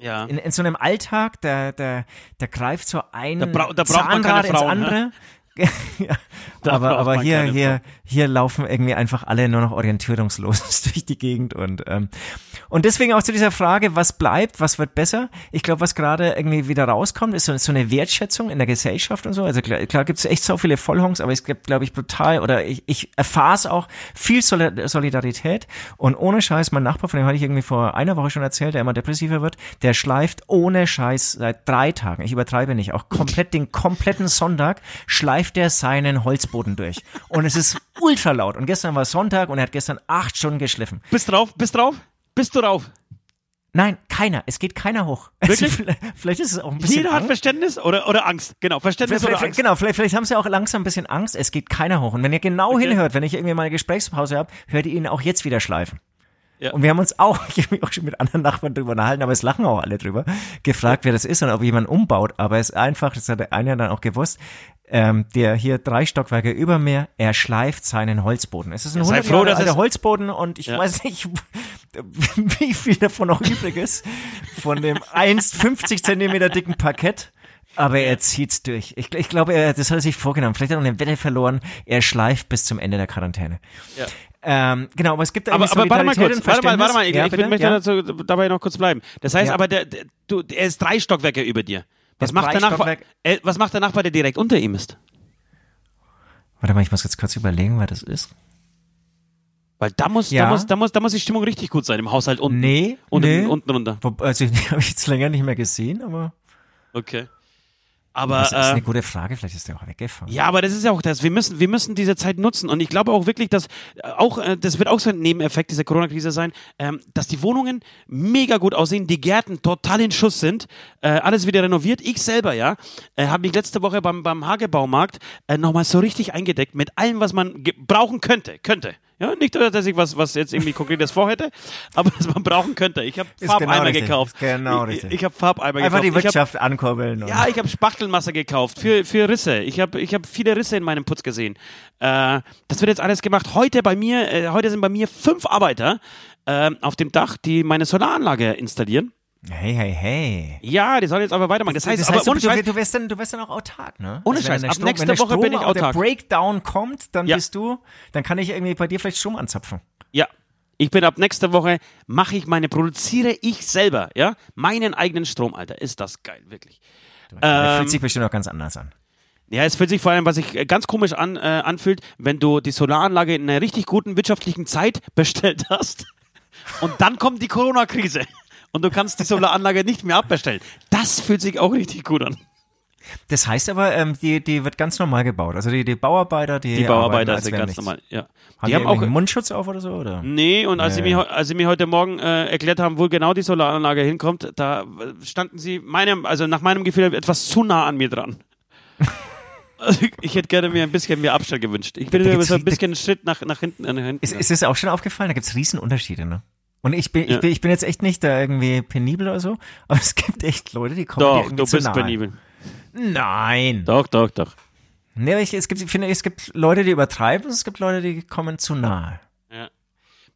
Ja. in, in so einem Alltag, da da da greift so ein Da brau- da braucht man keine Zahnrad ins Frauen, ne? ja. Aber aber hier hier hier laufen irgendwie einfach alle nur noch orientierungslos durch die Gegend und ähm, und deswegen auch zu dieser Frage, was bleibt, was wird besser? Ich glaube, was gerade irgendwie wieder rauskommt, ist so, so eine Wertschätzung in der Gesellschaft und so. Also klar, klar gibt es echt so viele Vollhongs, aber es gibt, glaube ich, brutal oder ich, ich erfahre es auch viel Soli- Solidarität und ohne Scheiß, mein Nachbar, von dem hatte ich irgendwie vor einer Woche schon erzählt, der immer depressiver wird, der schleift ohne Scheiß seit drei Tagen, ich übertreibe nicht, auch komplett den kompletten Sonntag schleift er seinen Holzboden durch. Und es ist ultra laut. Und gestern war Sonntag und er hat gestern acht Stunden geschliffen. Bist drauf? Bist drauf? Bist du drauf? Nein, keiner. Es geht keiner hoch. Also vielleicht, vielleicht ist es auch ein bisschen. Jeder hat Angst. Verständnis oder, oder Angst. Genau, Verständnis Vielleicht, oder Angst. genau, vielleicht, vielleicht haben sie auch langsam ein bisschen Angst. Es geht keiner hoch. Und wenn ihr genau Okay. hinhört, wenn ich irgendwie mal eine Gesprächspause habe, hört ihr ihn auch jetzt wieder schleifen. Ja. Und wir haben uns auch, ich habe mich auch schon mit anderen Nachbarn drüber unterhalten, aber es lachen auch alle drüber, gefragt, wer das ist und ob jemand umbaut. Aber es ist einfach, das hat der eine dann auch gewusst, ähm, der hier drei Stockwerke über mir, er schleift seinen Holzboden. Es ist ein 100 froh, Jahre dass alter Holzboden und ich Ja. weiß nicht, wie viel davon noch übrig ist von dem 1,50 Zentimeter dicken Parkett. Aber er zieht's durch. Ich, ich glaube, er, das hat er sich vorgenommen. Vielleicht hat er noch eine Wette verloren. Er schleift bis zum Ende der Quarantäne. Ja. Ähm, genau, aber es gibt Aber, irgendwie aber warte mal kurz, warte mal, warte mal, ich, ich ja, bitte? möchte ja? dazu, dabei noch kurz bleiben. Das heißt Ja. aber, der, der, du, er ist drei Stockwerke über dir. Was macht, der Nachbar, äh, was macht der Nachbar, der direkt unter ihm ist? Warte mal, ich muss jetzt kurz überlegen, wer das ist. Weil da muss, Ja. da muss, da muss, da muss die Stimmung richtig gut sein im Haushalt unten. Nee, unten, nee. unten runter. Also, die habe ich jetzt länger nicht mehr gesehen, aber Okay. Aber das ist eine äh, gute Frage. Vielleicht ist der auch weggefahren. ja, aber das ist ja auch das. Wir müssen, wir müssen diese Zeit nutzen. Und ich glaube auch wirklich, dass äh, auch, äh, das wird auch so ein Nebeneffekt dieser Corona-Krise sein, ähm, dass die Wohnungen mega gut aussehen, die Gärten total in Schuss sind, alles wieder renoviert. Ich selber, ja, habe mich letzte Woche beim, beim Hagebaumarkt nochmal so richtig eingedeckt mit allem, was man brauchen könnte. Könnte. Ja, nicht, dass ich was, was jetzt irgendwie konkretes vorhätte, aber was man brauchen könnte. Ich habe Ist Farbeimer genau gekauft. Genau ich richtig. ich habe Farbeimer Einfach gekauft. die Ich hab- Wirtschaft ankurbeln. Ja, ich habe Spachtelmasse gekauft für, für Risse. Ich habe ich hab viele Risse in meinem Putz gesehen. Äh, das wird jetzt alles gemacht. Heute bei mir, äh, heute sind bei mir fünf Arbeiter äh, auf dem Dach, die meine Solaranlage installieren. Hey, hey, hey. Ja, die sollen jetzt aber weitermachen. Das heißt, das heißt aber du, Scheiß, du, wirst dann, du wirst dann auch autark, ne? Ohne wenn Scheiß, der ab Strom, nächste wenn der Woche Strom, bin ich Der autark. Breakdown kommt, dann Ja. bist du, dann kann ich irgendwie bei dir vielleicht Strom anzapfen. ja. Ich bin ab nächster Woche, mache ich meine, produziere ich selber, ja, meinen eigenen Strom, Alter. Ist das geil, wirklich. Das Ähm, fühlt sich bestimmt auch ganz anders an. Ja, es fühlt sich vor allem, was sich äh, ganz komisch an, äh, anfühlt, wenn du die Solaranlage in einer richtig guten wirtschaftlichen Zeit bestellt hast und dann kommt die Corona-Krise und du kannst die Solaranlage nicht mehr abbestellen. Das fühlt sich auch richtig gut an. Das heißt aber, ähm, die, die wird ganz normal gebaut. Also die, die Bauarbeiter, die, Die Bauarbeiter sind ganz nichts. normal. Ja. Haben Die die, haben auch. einen Mundschutz auf oder so? Oder? Nee, und als, Nee. sie mir, als sie mir heute Morgen äh, erklärt haben, wo genau die Solaranlage hinkommt, da äh, standen sie meinem, also nach meinem Gefühl etwas zu nah an mir dran. Also ich, hätte gerne mir ein bisschen mehr Abstand gewünscht. Ich bin Da mir so ein bisschen einen Schritt nach, nach hinten. Nach hinten Ist, ist es auch schon aufgefallen? Da gibt's Riesenunterschiede, ne? Und ich bin, Ja. ich bin, ich bin jetzt echt nicht da irgendwie penibel oder so, aber es gibt echt Leute, die kommen Doch, irgendwie du zu bist nahe. penibel. Nein. Doch, doch, doch. Nee, ich, es gibt, ich finde, es gibt Leute, die übertreiben, es gibt Leute, die kommen zu nahe.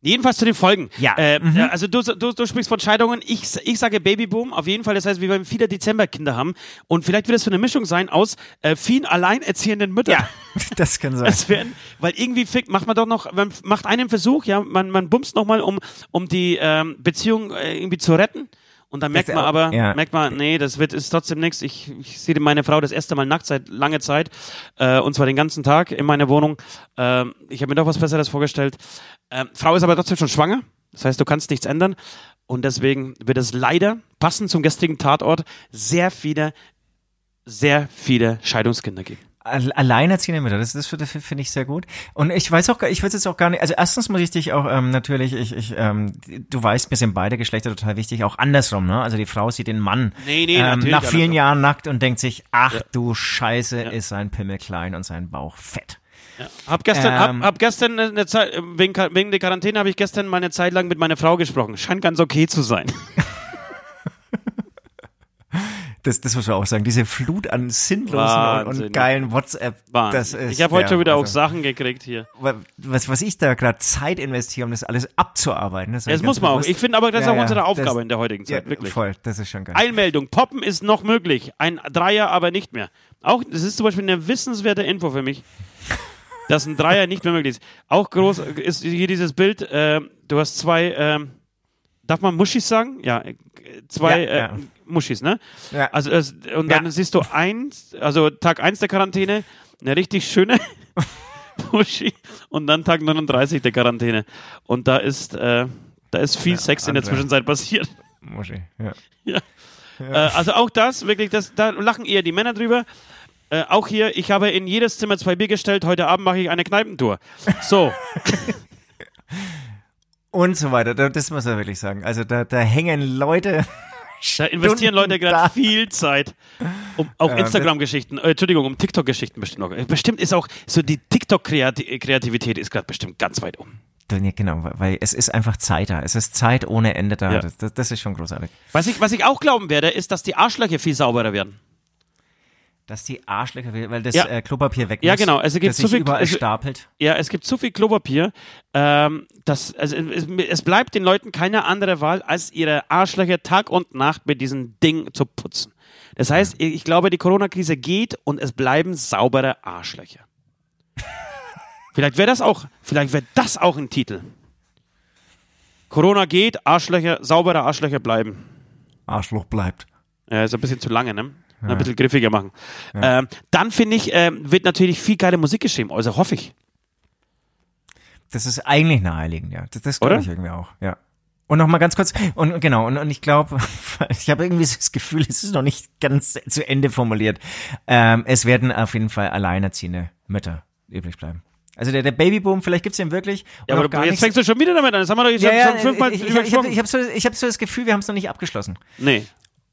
Jedenfalls zu den Folgen. Ja. Äh, Mhm. äh, Also du, du, du sprichst von Scheidungen. Ich, ich sage Babyboom. Auf jeden Fall. Das heißt, wir werden viele Dezemberkinder haben. Und vielleicht wird es so eine Mischung sein aus äh, vielen alleinerziehenden Müttern. das kann sein. Es werden, weil irgendwie fick, macht man doch noch, man macht einen Versuch, ja, man, man bumst nochmal, um, um die ähm, Beziehung äh, irgendwie zu retten. Und dann merkt man aber, ja. merkt man, nee, das wird ist trotzdem nichts. Ich, ich sehe meine Frau das erste Mal nackt seit langer Zeit, äh, und zwar den ganzen Tag in meiner Wohnung. Ähm, ich habe mir doch was Besseres vorgestellt. Ähm, Frau ist aber trotzdem schon schwanger, das heißt, du kannst nichts ändern. Und deswegen wird es leider, passend zum gestrigen Tatort, sehr viele, sehr viele Scheidungskinder geben. Al- Alleinerziehende Mütter, das, das finde finde ich sehr gut. Und ich weiß auch, gar- ich weiß jetzt auch gar nicht, also erstens muss ich dich auch ähm, natürlich, ich, ich, ähm, du weißt, mir sind beide Geschlechter total wichtig, auch andersrum, ne? Also die Frau sieht den Mann Nee, nee, ähm, nach vielen. Jahren nackt und denkt sich, ach Ja. du Scheiße, Ja. ist sein Pimmel klein und sein Bauch fett. Hab gestern, Ähm. hab, hab gestern eine, Zeit, wegen, wegen der Quarantäne habe ich gestern mal eine Zeit lang mit meiner Frau gesprochen. Scheint ganz okay zu sein. Das, das muss man auch sagen, diese Flut an sinnlosen und, und geilen WhatsApp, das Wahnsinn. ist, ich habe heute ja, schon wieder auch also, Sachen gekriegt hier. was, was ich da gerade Zeit investiere, um das alles abzuarbeiten. Das, Das muss man auch. bewusst. Ich finde aber, das ist Ja, auch ja, unsere das- Aufgabe in der heutigen Zeit, wirklich. Voll, das ist schon geil. Einmeldung, Poppen ist noch möglich. Ein Dreier aber nicht mehr. Auch, das ist zum Beispiel eine wissenswerte Info für mich, dass ein Dreier nicht mehr möglich ist. Auch groß ist hier dieses Bild, äh, du hast zwei, ähm, darf man Muschis sagen? Ja, äh, zwei Ja, ja. Muschis, ne? Ja. Also es, und dann Ja. siehst du eins, also Tag eins der Quarantäne, eine richtig schöne Muschi und dann Tag 39 der Quarantäne. Und da ist, äh, da ist viel Sex in der. Zwischenzeit passiert. Muschi, ja. Ja. Äh, also auch das, wirklich, das, da lachen eher die Männer drüber. Äh, auch hier, ich habe in jedes Zimmer zwei Bier gestellt, heute Abend mache ich eine Kneipentour. So, Und so weiter. Da- Das muss man wirklich sagen. Also da, da hängen Leute. Da investieren Leute gerade viel Zeit. Um, auch Ähm, Instagram-Geschichten, äh, Entschuldigung, um TikTok-Geschichten bestimmt noch. Bestimmt ist auch, so die TikTok-Kreativität ist gerade bestimmt ganz weit um. Ja, genau, weil es ist einfach Zeit da. Es ist Zeit ohne Ende da. Ja. Das, das, das ist schon großartig. Was ich, was ich auch glauben werde, ist, dass die Arschlöcher viel sauberer werden. Dass die Arschlöcher, weil das Ja. äh, Klopapier weg Ja, muss, genau. Also das sich so viel- überall also- stapelt. Ja, es gibt zu viel Klopapier. Ähm, das, also es, es bleibt den Leuten keine andere Wahl, als ihre Arschlöcher Tag und Nacht mit diesem Ding zu putzen. Das heißt, ich glaube, die Corona-Krise geht und es bleiben saubere Arschlöcher. vielleicht wäre das auch, vielleicht wäre das auch ein Titel. Corona geht, Arschlöcher, saubere Arschlöcher bleiben. Arschloch bleibt. Ja, ist ein bisschen zu lange, ne? Ein bisschen griffiger machen. Ähm, dann finde ich, ähm, wird natürlich viel geile Musik geschrieben, also hoffe ich. Das ist eigentlich naheliegend, ja. Das, das glaube ich irgendwie auch, ja. Und noch mal ganz kurz, und genau, und, und ich glaube, ich habe irgendwie so das Gefühl, es ist noch nicht ganz zu Ende formuliert. Ähm, es werden auf jeden Fall alleinerziehende Mütter übrig bleiben. Also der, der Babyboom, vielleicht gibt's den wirklich. Ja, aber jetzt nicht fängst du schon wieder damit an. Das haben wir doch jetzt ja, schon, ja, fünfmal ich, ich, ich, ich, habe so, ich hab so das Gefühl, wir haben es noch nicht abgeschlossen. Nee.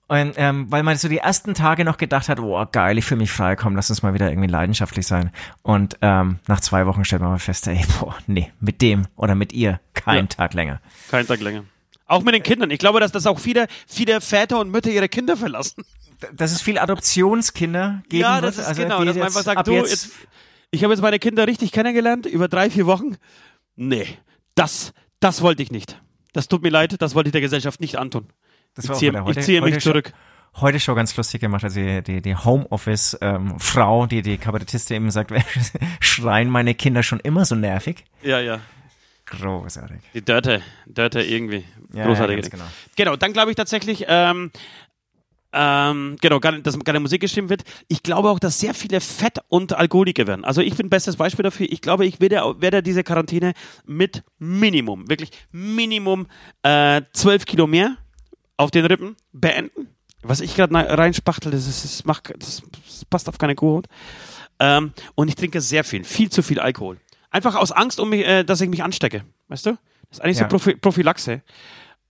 Und, ähm, weil man so die ersten Tage noch gedacht hat, oh geil, ich fühle mich frei, komm, lass uns mal wieder irgendwie leidenschaftlich sein. Und ähm, nach zwei Wochen stellt man mal fest, ey, boah, nee, mit dem oder mit ihr kein Ja. Tag länger. Kein Tag länger. Auch mit den Kindern. Ich glaube, dass das auch viele, viele Väter und Mütter ihre Kinder verlassen. Dass es viel Adoptionskinder geben ja, wird. das ist also genau. Dass man einfach sagt, du, jetzt, jetzt, ich habe jetzt meine Kinder richtig kennengelernt, über drei, vier Wochen. Nee, das, das wollte ich nicht. Das tut mir leid, das wollte ich der Gesellschaft nicht antun. Das Ich war ziehe, wieder ich heute- ziehe mich heute schon- zurück. Heute schon ganz lustig gemacht, also die, die, die Homeoffice-Frau, die die Kabarettistin eben sagt, schreien meine Kinder schon immer so nervig. Ja, ja. Großartig. Die Dörte, Dörte irgendwie. Ja, Großartig. ja, ganz genau. Genau, dann glaube ich tatsächlich, ähm, ähm, genau, gar- dass keine Musik geschrieben wird. Ich glaube auch, dass sehr viele Fett und Alkoholiker werden. Also ich bin bestes Beispiel dafür. Ich glaube, ich werde, werde diese Quarantäne mit Minimum, wirklich Minimum äh, 12 Kilo mehr auf den Rippen beenden. Was ich gerade reinspachtel, das, ist, das, macht, das, das passt auf keine Kuhhaut. Ähm, und ich trinke sehr viel, viel zu viel Alkohol. Einfach aus Angst, um mich, äh, dass ich mich anstecke. Weißt du? Das ist eigentlich Ja. so Prophy Prophylaxe.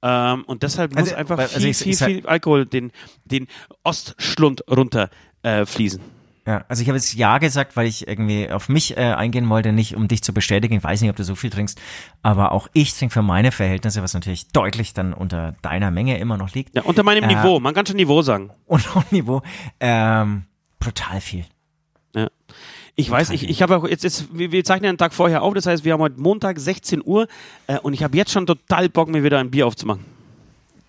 Ähm, und deshalb muss Also, einfach also viel, ich- viel, ich viel Alkohol den, den Ostschlund runter äh. Ja, also ich habe jetzt Ja gesagt, weil ich irgendwie auf mich äh, eingehen wollte, nicht um dich zu bestätigen. Ich weiß nicht, ob du so viel trinkst, aber auch ich trinke für meine Verhältnisse, was natürlich deutlich dann unter deiner Menge immer noch liegt. Ja, unter meinem Äh, Niveau. Man kann schon Niveau sagen. Und auf Niveau ähm, brutal viel. Ja. Ich weiß, ich, ich habe auch jetzt, jetzt wir, wir zeichnen einen Tag vorher auf, das heißt, wir haben heute Montag 16 Uhr äh, und ich habe jetzt schon total Bock, mir wieder ein Bier aufzumachen.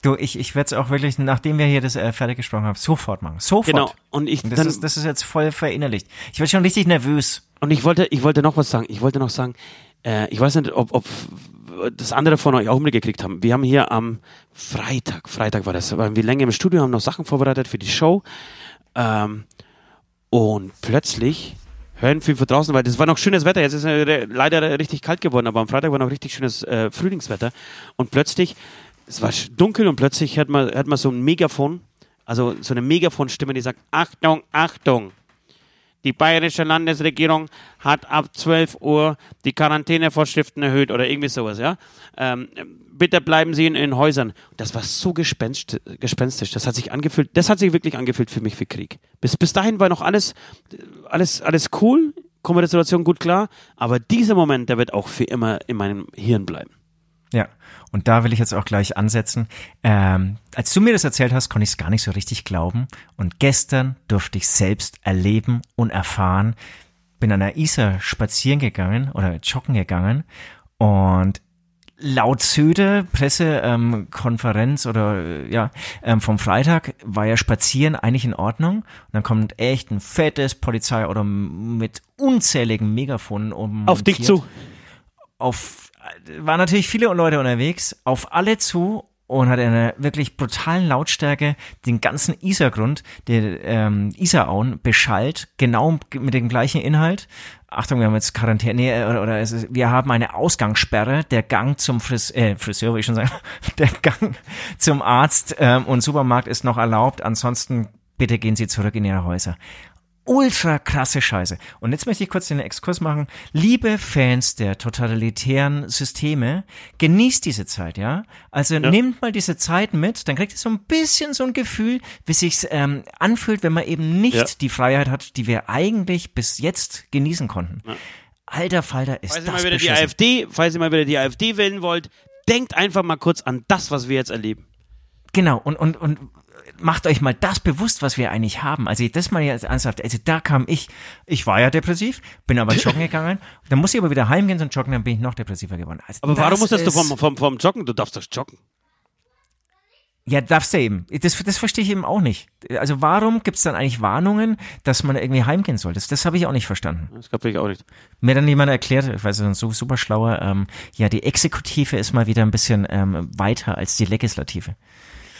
Du, ich, ich werde es auch wirklich, nachdem wir hier das äh, fertig gesprochen haben, sofort machen. Sofort. Genau. Und ich, Und das, dann, ist, das ist jetzt voll verinnerlicht. Ich werde schon richtig nervös. und ich wollte, ich wollte noch was sagen. Ich wollte noch sagen, äh, ich weiß nicht, ob, ob das andere von euch auch mitgekriegt haben. Wir haben hier am Freitag, Freitag war das, waren wir länger im Studio, haben noch Sachen vorbereitet für die Show. Ähm, und plötzlich hören wir von draußen, weil das war noch schönes Wetter. Jetzt ist es leider richtig kalt geworden, aber am Freitag war noch richtig schönes äh, Frühlingswetter. Und plötzlich, es war dunkel und plötzlich hört man, hört man so ein Megafon, also so eine Megafonstimme, die sagt, Achtung, Achtung. Die bayerische Landesregierung hat ab 12 Uhr die Quarantänevorschriften erhöht oder irgendwie sowas, ja. Ähm, bitte bleiben Sie in, in Häusern. Das war so gespenst, gespenstisch. Das hat sich angefühlt, das hat sich wirklich angefühlt für mich wie Krieg. Bis, bis dahin war noch alles, alles, alles cool, komme der Situation gut klar, aber dieser Moment, der wird auch für immer in meinem Hirn bleiben. Ja, und da will ich jetzt auch gleich ansetzen. Ähm, als du mir das erzählt hast, konnte ich es gar nicht so richtig glauben. Und gestern durfte ich selbst erleben und erfahren. Bin an der Isar spazieren gegangen oder joggen gegangen und laut Söde Pressekonferenz ähm, oder äh, ja ähm, vom Freitag war ja Spazieren eigentlich in Ordnung und dann kommt echt ein fettes Polizei oder mit unzähligen Megafonen um auf dich zu auf waren natürlich viele Leute unterwegs auf alle zu und hat eine wirklich brutalen Lautstärke den ganzen Isargrund, der ähm, Isarauen beschallt, genau mit dem gleichen Inhalt. Achtung, wir haben jetzt Quarantäne oder, oder es ist, wir haben eine Ausgangssperre. Der Gang zum Fris äh, Friseur, will ich schon sagen, der Gang zum Arzt ähm, und Supermarkt ist noch erlaubt. Ansonsten bitte gehen Sie zurück in Ihre Häuser ultra krasse Scheiße. Und jetzt möchte ich kurz den Exkurs machen. Liebe Fans der totalitären Systeme, genießt diese Zeit, ja? Also ja. nehmt mal diese Zeit mit, dann kriegt ihr so ein bisschen so ein Gefühl, wie sich's ähm, anfühlt, wenn man eben nicht ja. die Freiheit hat, die wir eigentlich bis jetzt genießen konnten. Ja. Alter Falter ist falls das ihr mal wieder die AfD, Falls ihr mal wieder die AfD wählen wollt, denkt einfach mal kurz an das, was wir jetzt erleben. Genau, und, und, und macht euch mal das bewusst, was wir eigentlich haben. Also das mal jetzt ernsthaft, also da kam ich, ich war ja depressiv, bin aber joggen gegangen, dann muss ich aber wieder heimgehen zum Joggen, dann bin ich noch depressiver geworden. Also aber warum musstest du vom, vom, vom Joggen? Du darfst doch joggen. Ja, darfst du eben. Das, das verstehe ich eben auch nicht. Also warum gibt es dann eigentlich Warnungen, dass man irgendwie heimgehen soll? Das, das habe ich auch nicht verstanden. Das glaube ich auch nicht. Mir dann jemand erklärt, ich weiß nicht, so super schlauer, ähm, ja, die Exekutive ist mal wieder ein bisschen ähm, weiter als die Legislative.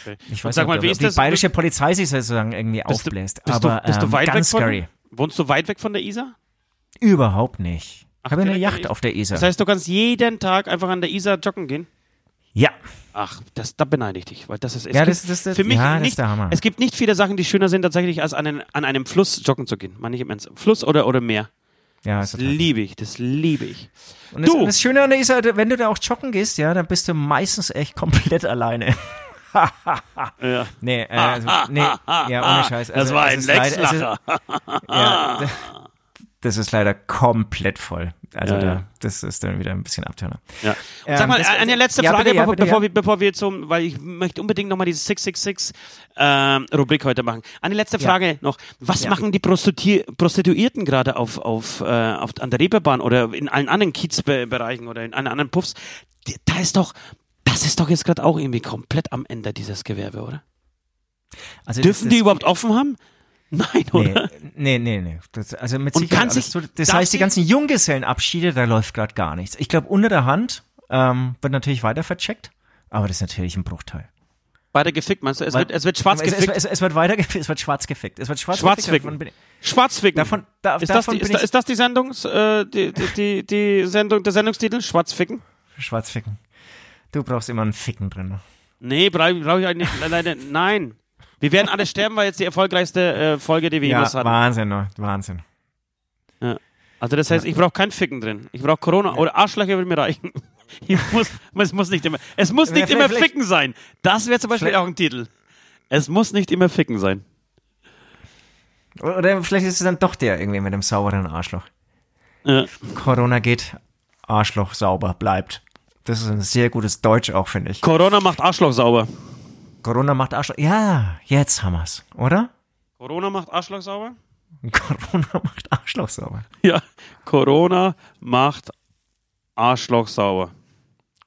Okay. Ich weiß sag mal, wie ist die das? bayerische Polizei sich sozusagen irgendwie bist aufbläst. Du, aber du, bist ähm, du weit ganz weg scary. wohnst du weit weg von der Isar? Überhaupt nicht. ich habe eine Yacht auf der Isar. Das heißt, du kannst jeden Tag einfach an der Isar joggen gehen? Ja. Ach, das, da beneide ich dich, weil das ist, es ja, das, das, das, für mich ja, nicht, es gibt nicht viele Sachen, die schöner sind tatsächlich, als an, einen, an einem Fluss joggen zu gehen. Meine ich im Ernst. Fluss oder, oder Meer. Ja, das liebe ich, das liebe ich. Und das, du. das Schöne an der Isar, wenn du da auch joggen gehst, ja, dann bist du meistens echt komplett alleine ja. Nee, äh, also, nee, ja, ohne Scheiß. Also, das war ein Lexlacher. Ja, das ist leider komplett voll. Also ja, da, das ist dann wieder ein bisschen Abturner. Ja. Ähm, Sag mal, das, eine letzte ja, Frage, bitte, ja, bevor, bitte, bevor, wir, bevor wir zum, weil ich möchte unbedingt nochmal diese 666 ähm, Rubrik heute machen. Eine letzte Frage noch. Was machen die Prostitu Prostituierten gerade auf, auf, äh, auf, an der Reeperbahn oder in allen anderen Kiezbereichen oder in allen anderen Puffs? Da ist doch, das ist doch jetzt gerade auch irgendwie komplett am Ende dieses Gewerbe, oder? Also Dürfen die überhaupt offen haben? Nein, oder? Nee, nee, nee. Das, also mit Und Sicherheit. Kann sich, das heißt, die ganzen Junggesellenabschiede, da läuft gerade gar nichts. Ich glaube, unter der Hand ähm, wird natürlich weiter vercheckt, aber das ist natürlich ein Bruchteil. Weiter gefickt, meinst du? Es, Weil, wird, es wird schwarz es, gefickt. Es, es, es, wird weiter gefickt, es wird schwarz gefickt. Es wird schwarz Schwarzficken. Gefickt, Schwarzficken. Davon, da, ist, das die, ist, ist, das die Sendungs, äh, die, die, die, die Sendung, der Sendungstitel? Schwarzficken? Schwarzficken. Du brauchst immer einen Ficken drin. Nee, brauche brauch ich eigentlich leider. Nein. Wir werden alle sterben, weil jetzt die erfolgreichste äh, Folge, die wir ja, jemals hatten. Wahnsinn, ne? Wahnsinn. Ja. Also das heißt, ich brauche kein Ficken drin. Ich brauche Corona oder Arschlöcher würde mir reichen. Ich muss, es muss nicht immer, es muss nicht immer Ficken sein. Das wäre zum Beispiel auch ein Titel. Es muss nicht immer Ficken sein. Oder vielleicht ist es dann doch der irgendwie mit dem sauberen Arschloch. Ja. Corona geht, Arschloch sauber bleibt. Das ist ein sehr gutes Deutsch auch, finde ich. Corona macht Arschloch sauber. Corona macht Arschloch. Ja, jetzt haben wir's, oder? Corona macht Arschloch sauber? Corona macht Arschloch sauber. Ja, Corona macht Arschloch sauber.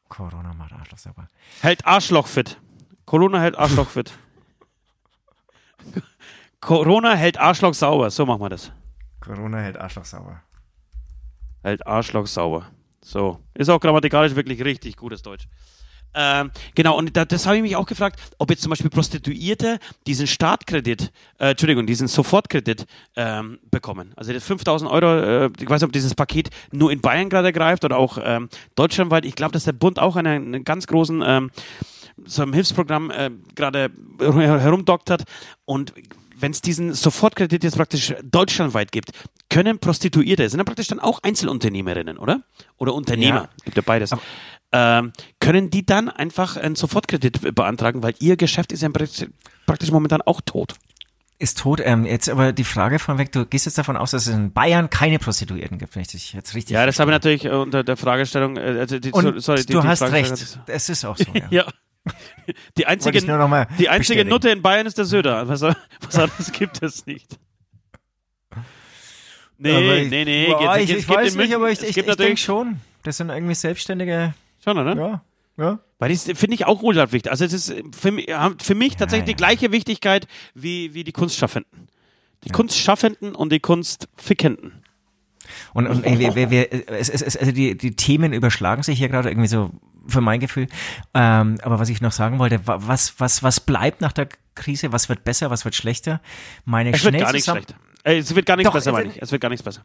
Corona macht Arschloch sauber. Hält Arschloch fit. Corona hält Arschloch fit. Corona hält Arschloch sauber. So machen wir das. Corona hält Arschloch sauber. Hält Arschloch sauber. So. Ist auch grammatikalisch wirklich richtig gutes Deutsch. Ähm, genau, und da, das habe ich mich auch gefragt, ob jetzt zum Beispiel Prostituierte diesen Startkredit, äh, Entschuldigung, diesen Sofortkredit ähm, bekommen. Also das 5000 Euro, äh, ich weiß nicht, ob dieses Paket nur in Bayern gerade greift oder auch ähm, deutschlandweit. Ich glaube, dass der Bund auch einen, einen ganz großen ähm, so einem Hilfsprogramm äh, gerade herumdoktert und wenn es diesen Sofortkredit jetzt praktisch deutschlandweit gibt, können Prostituierte, sind ja praktisch dann auch Einzelunternehmerinnen, oder? Oder Unternehmer, Ja. gibt ja beides. Ähm, können die dann einfach einen Sofortkredit beantragen, weil ihr Geschäft ist ja praktisch, momentan auch tot. Ist tot. Ähm, jetzt aber die Frage von weg, du gehst jetzt davon aus, dass es in Bayern keine Prostituierten gibt, wenn ich dich jetzt richtig Ja, das habe ich natürlich unter der Fragestellung, äh, also die, Und sorry, die, du die hast recht. Es ist auch so. Ja. Ja. Die einzige, die einzige. Nutte in Bayern ist der Söder. Was, was anderes gibt es nicht. Nee, ich- nee, nee. Boah, es- ich, ich weiß nicht, aber ich, ich, ich denke schon. Das sind irgendwie selbstständige, schon, oder? ja, ja. Weil das finde ich auch ultra wichtig. Also es ist für mich, für mich tatsächlich ja. die gleiche Wichtigkeit wie, wie die Kunstschaffenden. Die Kunstschaffenden und die Kunstfickenden. Und, und ey, wir, wir, wir, es, es, es, also die, die Themen überschlagen sich hier gerade irgendwie so für mein Gefühl. Ähm, aber was ich noch sagen wollte, wa- was, was, was bleibt nach der Krise? Was wird besser? Was wird schlechter? Meine Es wird gar nichts schlechter. Äh, Es wird gar nichts Doch, besser, es- meine ich. Es wird gar nichts besser.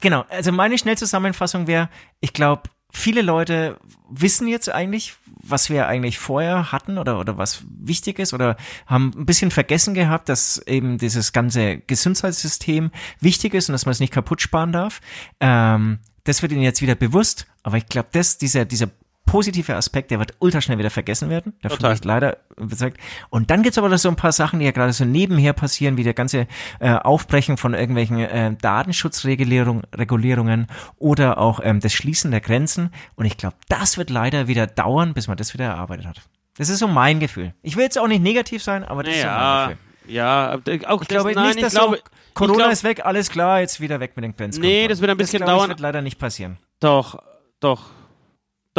Genau, also meine Schnellzusammenfassung wäre, ich glaube, viele Leute wissen jetzt eigentlich, was wir eigentlich vorher hatten oder, oder was wichtig ist oder haben ein bisschen vergessen gehabt, dass eben dieses ganze Gesundheitssystem wichtig ist und dass man es nicht kaputt sparen darf. Ähm, das wird ihnen jetzt wieder bewusst, aber ich glaube, das, dieser, dieser positive Aspekt, der wird ultra schnell wieder vergessen werden. Davon Total. bin ich leider überzeugt. Und dann gibt's aber noch so ein paar Sachen, die ja gerade so nebenher passieren, wie der ganze äh, Aufbrechen von irgendwelchen äh, Datenschutzregulierungen Regulierungen oder auch ähm, das Schließen der Grenzen. Und ich glaube, das wird leider wieder dauern, bis man das wieder erarbeitet hat. Das ist so mein Gefühl. Ich will jetzt auch nicht negativ sein, aber das ist so mein Ja, Gefühl. ja. Auch Ich glaube das, nein, nicht, ich dass glaube, so, Corona ich glaub, ist weg, alles klar, jetzt wieder weg mit den Grenzen. Nee, das wird ein bisschen das, glaub ich, dauern. wird leider nicht passieren. Doch, doch.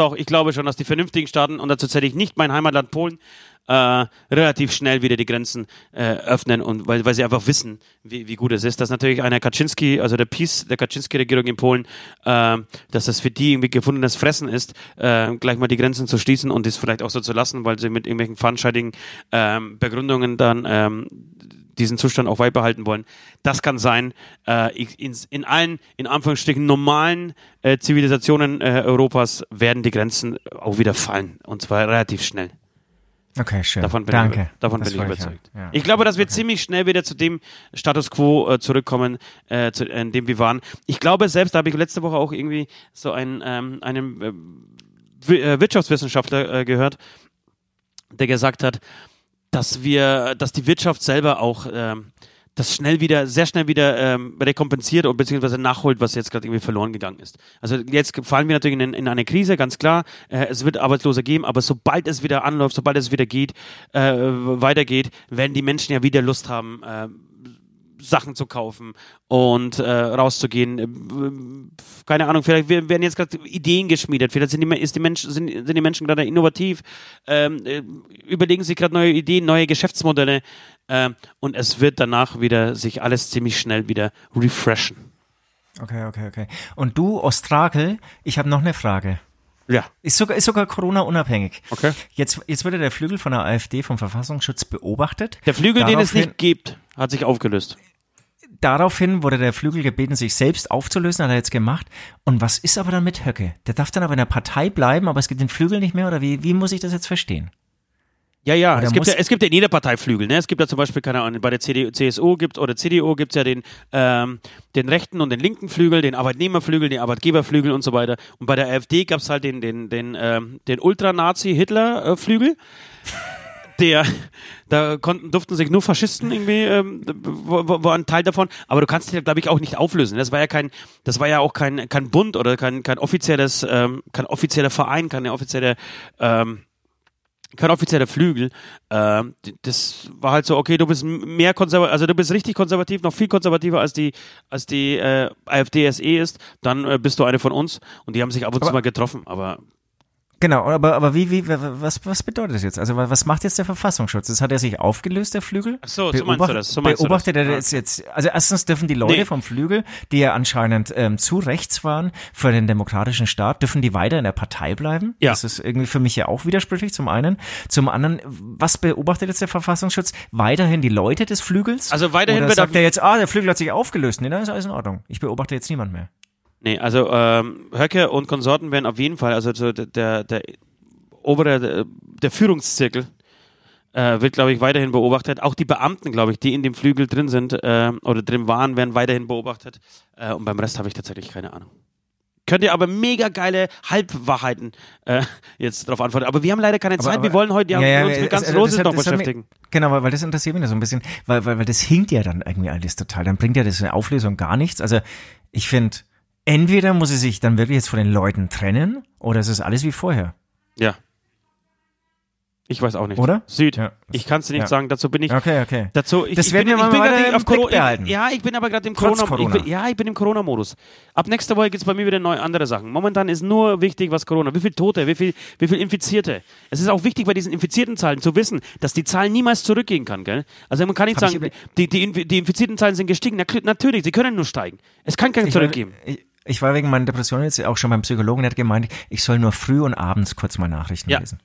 Doch, ich glaube schon, dass die vernünftigen Staaten, und dazu zähle ich nicht mein Heimatland Polen, äh, relativ schnell wieder die Grenzen äh, öffnen und weil, weil sie einfach wissen, wie, wie gut es ist. Dass natürlich eine Kaczynski, also der Peace der Kaczynski-Regierung in Polen, äh, dass das für die irgendwie gefundenes Fressen ist, äh, gleich mal die Grenzen zu schließen und das vielleicht auch so zu lassen, weil sie mit irgendwelchen fadenscheinigen ähm, Begründungen dann ähm, diesen Zustand auch beibehalten wollen. Das kann sein. Äh, in, in allen, in Anführungsstrichen, normalen äh, Zivilisationen äh, Europas werden die Grenzen auch wieder fallen. Und zwar relativ schnell. Okay, schön. Davon bin Danke. ich, davon Das bin ich überzeugt. Ja. Ich glaube, dass wir ziemlich schnell wieder zu dem Status quo äh, zurückkommen, äh, zu, in dem wir waren. Ich glaube selbst, da habe ich letzte Woche auch irgendwie so einen, ähm, einen äh, äh, Wirtschaftswissenschaftler äh, gehört, der gesagt hat, dass wir, dass die Wirtschaft selber auch ähm, das schnell wieder, sehr schnell wieder ähm, rekompensiert und beziehungsweise nachholt, was jetzt gerade irgendwie verloren gegangen ist. Also jetzt fallen wir natürlich in, in eine Krise, ganz klar. Äh, es wird Arbeitslose geben, aber sobald es wieder anläuft, sobald es wieder geht, äh, weitergeht, werden die Menschen ja wieder Lust haben, äh, Sachen zu kaufen und äh, rauszugehen. Äh, Keine Ahnung, vielleicht werden jetzt gerade Ideen geschmiedet, vielleicht sind die, ist die Menschen, sind, sind die Menschen gerade innovativ, ähm, äh, überlegen sich gerade neue Ideen, neue Geschäftsmodelle ähm, und es wird danach wieder sich alles ziemlich schnell wieder refreshen. Okay, okay, okay. Und du, Ostrakel, ich habe noch eine Frage. Ja. Ist sogar, ist sogar Corona unabhängig. Okay. Jetzt, jetzt wurde der Flügel von der AfD vom Verfassungsschutz beobachtet. Der Flügel, den es Daraufhin- nicht gibt, hat sich aufgelöst. Daraufhin wurde der Flügel gebeten, sich selbst aufzulösen, hat er jetzt gemacht. Und was ist aber dann mit Höcke? Der darf dann aber in der Partei bleiben, aber es gibt den Flügel nicht mehr, oder wie, wie muss ich das jetzt verstehen? Ja, ja, Oder es gibt ja, es gibt ja in jeder Partei Flügel. Ne? Es gibt ja zum Beispiel, keine Ahnung, bei der CDU, CSU gibt oder CDU gibt es ja den, ähm, den rechten und den linken Flügel, den Arbeitnehmerflügel, den Arbeitgeberflügel und so weiter. Und bei der AfD gab es halt den, den, den, ähm, den Ultranazi-Hitler-Flügel. Der, da konnten, durften sich nur Faschisten irgendwie, ähm, war, ein Teil davon. Aber du kannst dich ja, glaube ich, auch nicht auflösen. Das war ja kein, das war ja auch kein, kein Bund oder kein, kein offizielles, ähm, kein offizieller Verein, keine offizielle, ähm, kein offizieller Flügel. Ähm, das war halt so, okay, du bist mehr konservativ, also du bist richtig konservativ, noch viel konservativer als die, als die äh, AfD SE ist, dann äh, bist du eine von uns und die haben sich ab und zu Aber- mal getroffen, aber Genau, aber, aber wie, wie, was, was bedeutet das jetzt? Also was macht jetzt der Verfassungsschutz? Das hat er sich aufgelöst, der Flügel? Ach so, so meinst du das, so meinst du beobachtet das. er das jetzt, also erstens dürfen die Leute Nee. vom Flügel, die ja anscheinend ähm, zu rechts waren für den demokratischen Staat, dürfen die weiter in der Partei bleiben? Ja. Das ist irgendwie für mich ja auch widersprüchlich, zum einen. Zum anderen, was beobachtet jetzt der Verfassungsschutz? Weiterhin die Leute des Flügels? Also weiterhin Oder sagt er jetzt, ah, der Flügel hat sich aufgelöst. Nee, dann ist alles in Ordnung. Ich beobachte jetzt niemand mehr. Nee, also ähm, Höcke und Konsorten werden auf jeden Fall, also so der, der, der obere, der, der Führungszirkel äh, wird, glaube ich, weiterhin beobachtet. Auch die Beamten, glaube ich, die in dem Flügel drin sind äh, oder drin waren, werden weiterhin beobachtet. Äh, und beim Rest habe ich tatsächlich keine Ahnung. Könnt ihr aber mega geile Halbwahrheiten äh, jetzt darauf antworten. Aber wir haben leider keine Zeit. wir wollen heute ja, uns mit ganz also Roses noch hat mich- beschäftigen. Genau, weil, weil das interessiert mich so ein bisschen, weil, weil, weil das hinkt ja dann irgendwie alles total. Dann bringt ja das eine Auflösung gar nichts. Also ich finde, entweder muss sie sich dann wirklich jetzt von den Leuten trennen oder es ist alles wie vorher. Ja. Ich weiß auch nicht. Oder? Süd. Ja. Ich kann es dir nicht Ja. sagen. Dazu bin ich Okay, okay. Dazu, ich, Das ich werden bin, wir ich mal gerade im Corona, behalten. Ja, ich bin aber gerade im Trotz Corona, Corona. Ich bin, ja, ich bin im Corona-Modus. Ab nächster Woche geht's bei mir wieder neue andere Sachen. Momentan ist nur wichtig, was Corona, wie viel Tote, wie viel, wie viel Infizierte. Es ist auch wichtig bei diesen infizierten Zahlen zu wissen, dass die Zahl niemals zurückgehen kann, gell? Also man kann nicht Hab ich sagen, die, die, die infizierten Zahlen sind gestiegen. Na, natürlich, sie können nur steigen. Es kann kein Ich war, zurückgeben. ich, ich war wegen meiner Depression jetzt auch schon beim Psychologen, der hat gemeint, ich soll nur früh und abends kurz mal Nachrichten Ja. lesen.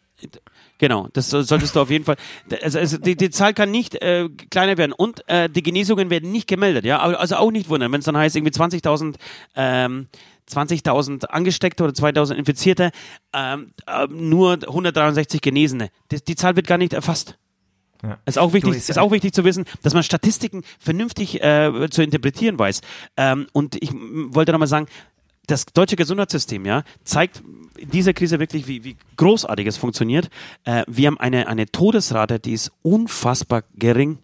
Genau, das so- solltest du auf jeden Fall. Also, also die, die Zahl kann nicht äh, kleiner werden und äh, die Genesungen werden nicht gemeldet, ja. Also auch nicht wundern, wenn es dann heißt irgendwie 20.000 ähm, 20.000 Angesteckte oder 2.000 Infizierte, ähm, äh, nur 163 Genesene. Das, die Zahl wird gar nicht erfasst. Ja. Ist auch wichtig, ist- auch wichtig zu wissen, dass man Statistiken vernünftig äh, zu interpretieren weiß. Ähm, und ich wollte nochmal sagen, das deutsche Gesundheitssystem, ja, zeigt in dieser Krise wirklich, wie, wie großartig es funktioniert. Äh, wir haben eine, eine Todesrate, die ist unfassbar gering,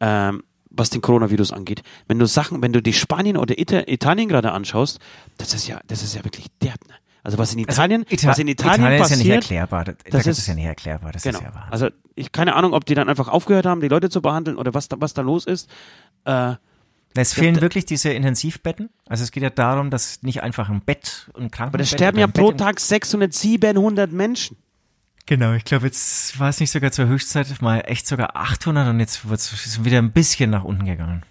ähm, was den Coronavirus angeht. Wenn du Sachen, wenn du die Spanien oder Ita Italien gerade anschaust, das ist ja, das ist ja wirklich derb. Ne? Also was in Italien, Ita- was in Italien, ist ja passiert, nicht erklärbar. Da, das das ist- ist ja nicht erklärbar. Das Genau. ist ja Wahnsinn. Also ich keine Ahnung, ob die dann einfach aufgehört haben, die Leute zu behandeln oder was da, was da los ist. Äh, Es fehlen da- wirklich diese Intensivbetten. Also es geht ja darum, dass nicht einfach ein Bett und Krankenbett. aber da sterben ja ein pro Tag 600, 700 Menschen. Genau, ich glaube, jetzt war es nicht sogar zur Höchstzeit mal echt sogar 800 und jetzt wird es wieder ein bisschen nach unten gegangen.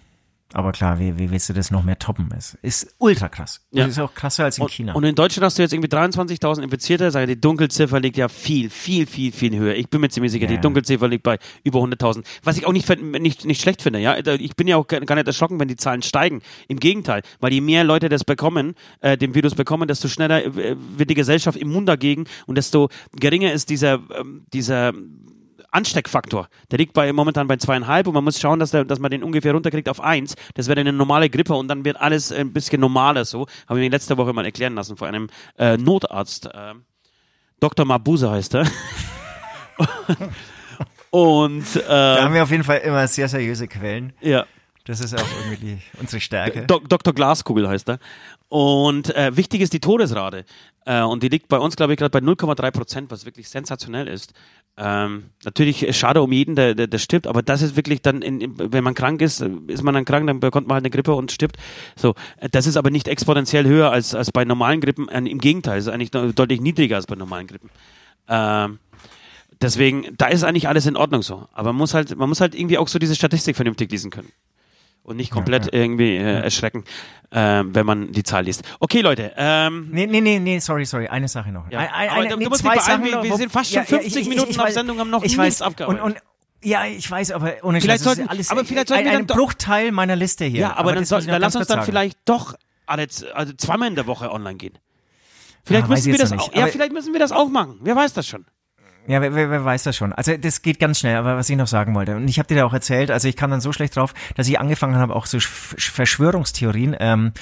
Aber klar, wie, wie willst du das noch mehr toppen? Es ist ultra krass. Ja. Das ist auch krasser als in Und, China. und in Deutschland hast du jetzt irgendwie 23.000 Infizierte. Sage, die Dunkelziffer liegt ja viel, viel, viel, viel höher. Ich bin mir ziemlich sicher, Ja. die Dunkelziffer liegt bei über 100.000. Was ich auch nicht, nicht, nicht schlecht finde. Ja, ich bin ja auch gar nicht erschrocken, wenn die Zahlen steigen. Im Gegenteil, weil je mehr Leute das bekommen, äh, den Virus bekommen, desto schneller äh, wird die Gesellschaft immun dagegen und desto geringer ist dieser, ähm, dieser Ansteckfaktor. Der liegt bei, momentan bei zweieinhalb und man muss schauen, dass, der, dass man den ungefähr runterkriegt auf eins. Das wäre eine normale Grippe und dann wird alles ein bisschen normaler so. Habe ich mir letzte Woche mal erklären lassen von einem äh, Notarzt. Äh, Dr. Mabuse heißt er. und da äh, haben wir auf jeden Fall immer sehr seriöse Quellen. ja. Das ist auch irgendwie unsere Stärke. Dok Dr. Glaskugel heißt er. Und äh, wichtig ist die Todesrate. Äh, und die liegt bei uns, glaube ich, gerade bei 0,3 Prozent, was wirklich sensationell ist. Ähm, natürlich äh, schade um jeden, der, der, der stirbt, aber das ist wirklich dann, in, wenn man krank ist, äh, ist man dann krank, dann bekommt man halt eine Grippe und stirbt. So, äh, das ist aber nicht exponentiell höher als, als bei normalen Grippen. Im Gegenteil, ist eigentlich de- deutlich niedriger als bei normalen Grippen. Ähm, deswegen, da ist eigentlich alles in Ordnung so. Aber man muss halt, man muss halt irgendwie auch so diese Statistik vernünftig lesen können und nicht komplett irgendwie äh, erschrecken, äh, wenn man die Zahl liest. Okay, Leute. Ähm, Nee, nee, nee, nee, sorry, sorry, eine Sache noch. Ja, Ein, ein, aber eine, du- nee, musst zwei dich beeilen, wir- wir sind fast schon 50 Minuten auf Sendung, haben noch ich nichts weiß, abgearbeitet. Und, und, ja, ich weiß, aber ohne Vielleicht Scheiß, sollten- alles aber vielleicht sollten ein, wir ein dann doch- Bruchteil meiner Liste hier. ja, aber, dann, das soll, ich dann lass uns dann sagen. vielleicht doch alle, also zweimal in der Woche online gehen. Vielleicht Ah, müssen ich wir das auch, ja, aber- vielleicht müssen wir das auch machen. Wer weiß das schon. Ja, wer, wer, wer weiß das schon. Also das geht ganz schnell, aber was ich noch sagen wollte, und ich habe dir da auch erzählt, also ich kam dann so schlecht drauf, dass ich angefangen habe, auch so Sch- Sch- Verschwörungstheorien ähm,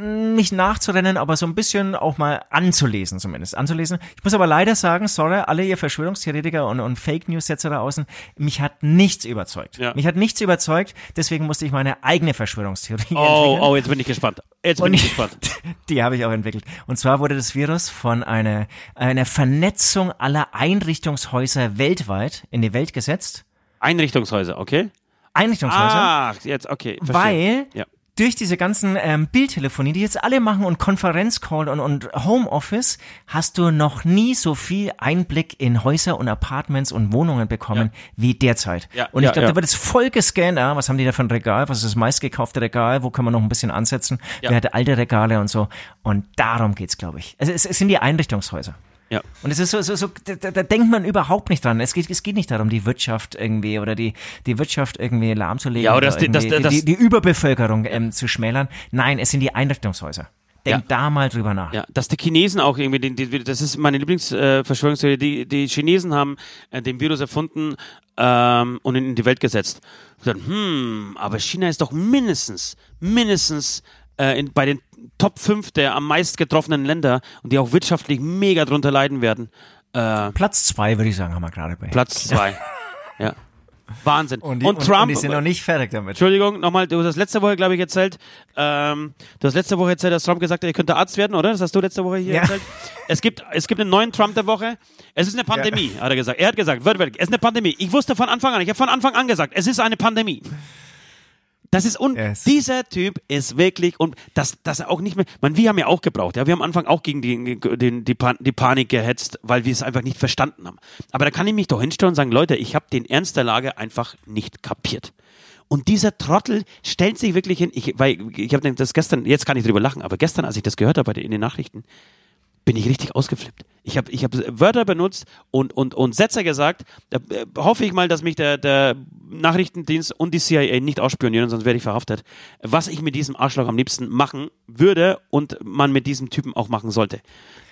nicht nachzurennen, aber so ein bisschen auch mal anzulesen zumindest, anzulesen. Ich muss aber leider sagen, sorry, alle ihr Verschwörungstheoretiker und, und Fake News-Setzer da außen, mich hat nichts überzeugt. Ja. Mich hat nichts überzeugt, deswegen musste ich meine eigene Verschwörungstheorie Oh, entwickeln. oh, jetzt bin ich gespannt. Jetzt bin Und ich gespannt. die habe ich auch entwickelt. Und zwar wurde das Virus von einer, einer Vernetzung aller Einrichtungshäuser weltweit in die Welt gesetzt. Einrichtungshäuser, okay? Einrichtungshäuser. Ah, jetzt, okay. verstehe. weil Ja. Durch diese ganzen ähm, Bildtelefonie, die jetzt alle machen und Konferenzcall und, und Homeoffice, hast du noch nie so viel Einblick in Häuser und Apartments und Wohnungen bekommen wie derzeit. Ja, und ich ja, glaube, ja. da wird es voll gescannt. Ah, was haben die da für ein Regal? Was ist das meistgekaufte Regal? Wo kann man noch ein bisschen ansetzen? Ja. Wer hat alte Regale und so? Und darum geht's, glaube ich. Also es, es sind die Einrichtungshäuser. Ja. Und es ist so, so, so da, da denkt man überhaupt nicht dran. Es geht, es geht nicht darum, die Wirtschaft irgendwie oder die, die Wirtschaft irgendwie lahmzulegen Ja, oder oder das- das- das- die, die Überbevölkerung ähm, zu schmälern. Nein, es sind die Einrichtungshäuser. Denk Ja. da mal drüber nach. Ja, dass die Chinesen auch irgendwie, den, die, das ist meine Lieblingsverschwörungstheorie, die, die Chinesen haben äh, den Virus erfunden ähm, und in die Welt gesetzt. Und dann, hm, aber China ist doch mindestens, mindestens äh, in, bei den Top 5 der am meist getroffenen Länder und die auch wirtschaftlich mega drunter leiden werden. Äh, Platz zwei, würde ich sagen, haben wir gerade bei. Platz 2. ja. Wahnsinn. Und, Und, die, Trump. Und die sind noch nicht fertig damit. Entschuldigung, nochmal, du hast letzte Woche, glaube ich, erzählt, ähm, du hast letzte Woche erzählt, dass Trump gesagt hat, er könnte Arzt werden, oder? Das hast du letzte Woche hier Ja. erzählt. Es gibt, es gibt einen neuen Trump der Woche. Es ist eine Pandemie, hat er gesagt. Er hat gesagt, wörtlich, es ist eine Pandemie. Ich wusste von Anfang an, ich habe von Anfang an gesagt, es ist eine Pandemie. Das ist und Yes. dieser Typ ist wirklich und das das auch nicht mehr. Man, wir haben ja auch gebraucht. Ja, wir haben am Anfang auch gegen die den, die, Pan, die Panik gehetzt, weil wir es einfach nicht verstanden haben. Aber da kann ich mich doch hinstellen und sagen, Leute, ich habe den Ernst der Lage einfach nicht kapiert. Und dieser Trottel stellt sich wirklich hin. Ich, weil ich habe das gestern, jetzt kann ich drüber lachen, aber gestern, als ich das gehört habe in den Nachrichten, bin ich richtig ausgeflippt. Ich habe ich hab Wörter benutzt und, und, und Sätze gesagt. Da äh, hoffe ich mal, dass mich der, der Nachrichtendienst und die CIA nicht ausspionieren, sonst werde ich verhaftet. Was ich mit diesem Arschloch am liebsten machen würde und man mit diesem Typen auch machen sollte.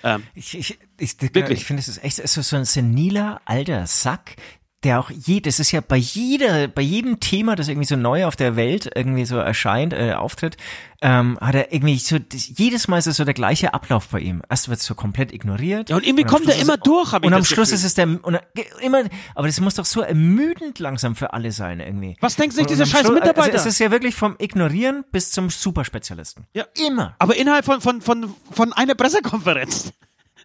Ähm, Ich, ich, ich, Wirklich. ich finde, es ist echt es ist so ein seniler alter Sack, der auch je, das ist ja bei jeder, bei jedem Thema, das irgendwie so neu auf der Welt irgendwie so erscheint, äh, auftritt, ähm, hat er irgendwie so, das, jedes Mal ist es so der gleiche Ablauf bei ihm. Erst wird es so komplett ignoriert. Ja, und irgendwie am kommt er immer ist- durch, hab ich Und am Schluss Gefühl. ist es der, und er, immer, aber das muss doch so ermüdend langsam für alle sein irgendwie. Was denken sich Und- diese und am scheiß Schluss- Mitarbeiter? Also es ist ja wirklich vom Ignorieren bis zum Superspezialisten. ja. Immer. Aber innerhalb von, von, von, von einer Pressekonferenz.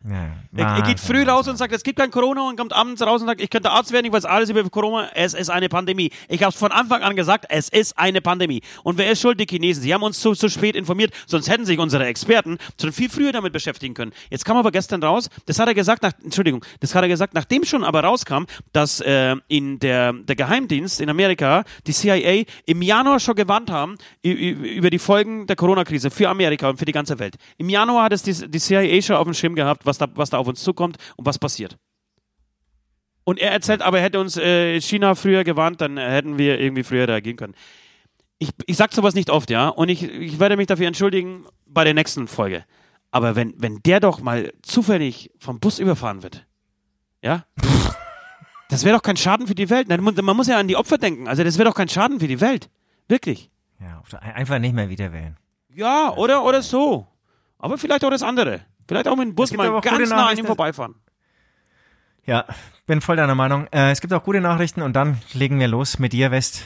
Ja, Er, er geht früh raus und sagt, es gibt kein Corona und kommt abends raus und sagt, ich könnte Arzt werden, ich weiß alles über Corona, es ist eine Pandemie. Ich habe es von Anfang an gesagt, es ist eine Pandemie. Und wer ist schuld? Die Chinesen. Sie haben uns zu, zu spät informiert, sonst hätten sich unsere Experten schon viel früher damit beschäftigen können. Jetzt kam aber gestern raus, das hat er gesagt, nach, Entschuldigung, das hat er gesagt, nachdem schon aber rauskam, dass äh, in der, der Geheimdienst in Amerika, die CIA, im Januar schon gewarnt haben über die Folgen der Corona-Krise für Amerika und für die ganze Welt. Im Januar hat es die, die CIA schon auf dem Schirm gehabt, was da, was da auf uns zukommt und was passiert. Und er erzählt, aber hätte uns äh, China früher gewarnt, dann hätten wir irgendwie früher reagieren können. Ich, ich sag sowas nicht oft, ja, und ich, ich werde mich dafür entschuldigen bei der nächsten Folge. Aber wenn, wenn der doch mal zufällig vom Bus überfahren wird, ja, das wäre doch kein Schaden für die Welt. Man muss ja an die Opfer denken. Also das wäre doch kein Schaden für die Welt. Wirklich. Ja, einfach nicht mehr wieder wählen. Ja, oder, oder so. Aber vielleicht auch das andere. Vielleicht auch mit dem Bus mal ganz nah an ihm vorbeifahren. Ja, bin voll deiner Meinung. Äh, es gibt auch gute Nachrichten und dann legen wir los mit dir, West.